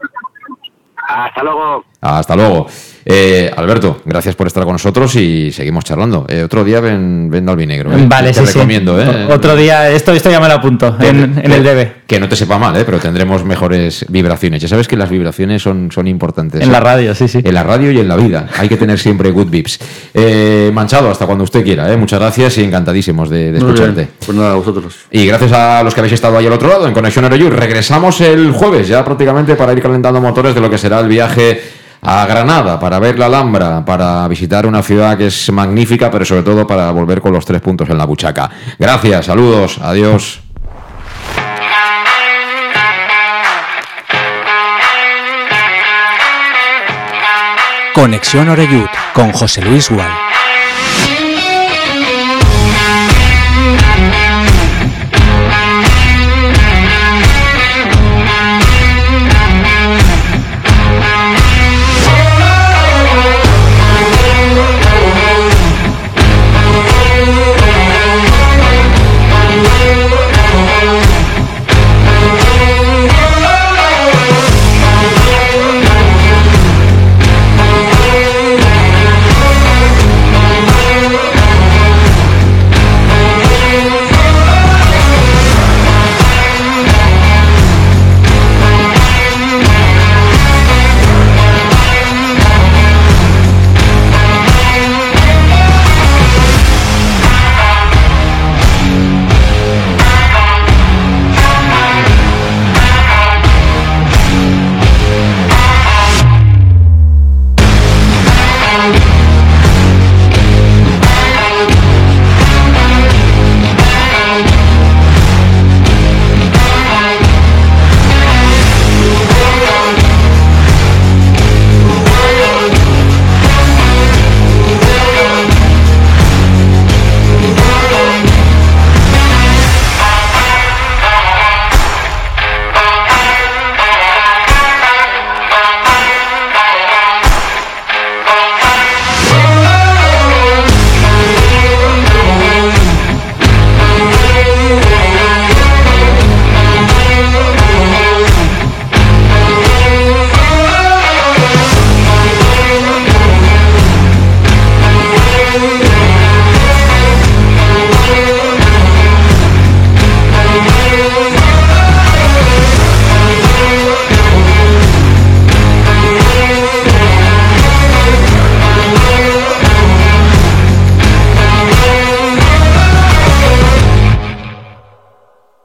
Hasta luego. Hasta luego. Eh, Alberto, gracias por estar con nosotros y seguimos charlando. Eh, otro día ven, ven de albinegro. ¿eh? Vale, Te sí, recomiendo, sí. ¿eh? Otro día, esto, esto ya me lo apunto en, en el DB. Que no te sepa mal, ¿eh? pero tendremos mejores vibraciones. Ya sabes que las vibraciones son, son importantes. En ¿eh? la radio, sí, sí. En la radio y en la vida. Hay que tener siempre good vips. Eh, Manchado, hasta cuando usted quiera. ¿eh? Muchas gracias y encantadísimos de, escucharte. Pues nada, a vosotros. Y gracias a los que habéis estado ahí al otro lado en Conexión Aeroyur. Regresamos el jueves ya prácticamente para ir calentando motores de lo que será el viaje a Granada, para ver la Alhambra, para visitar una ciudad que es magnífica, pero sobre todo para volver con los tres puntos en la buchaca. Gracias, saludos, adiós. Conexión Oreyud con José Luis Gual.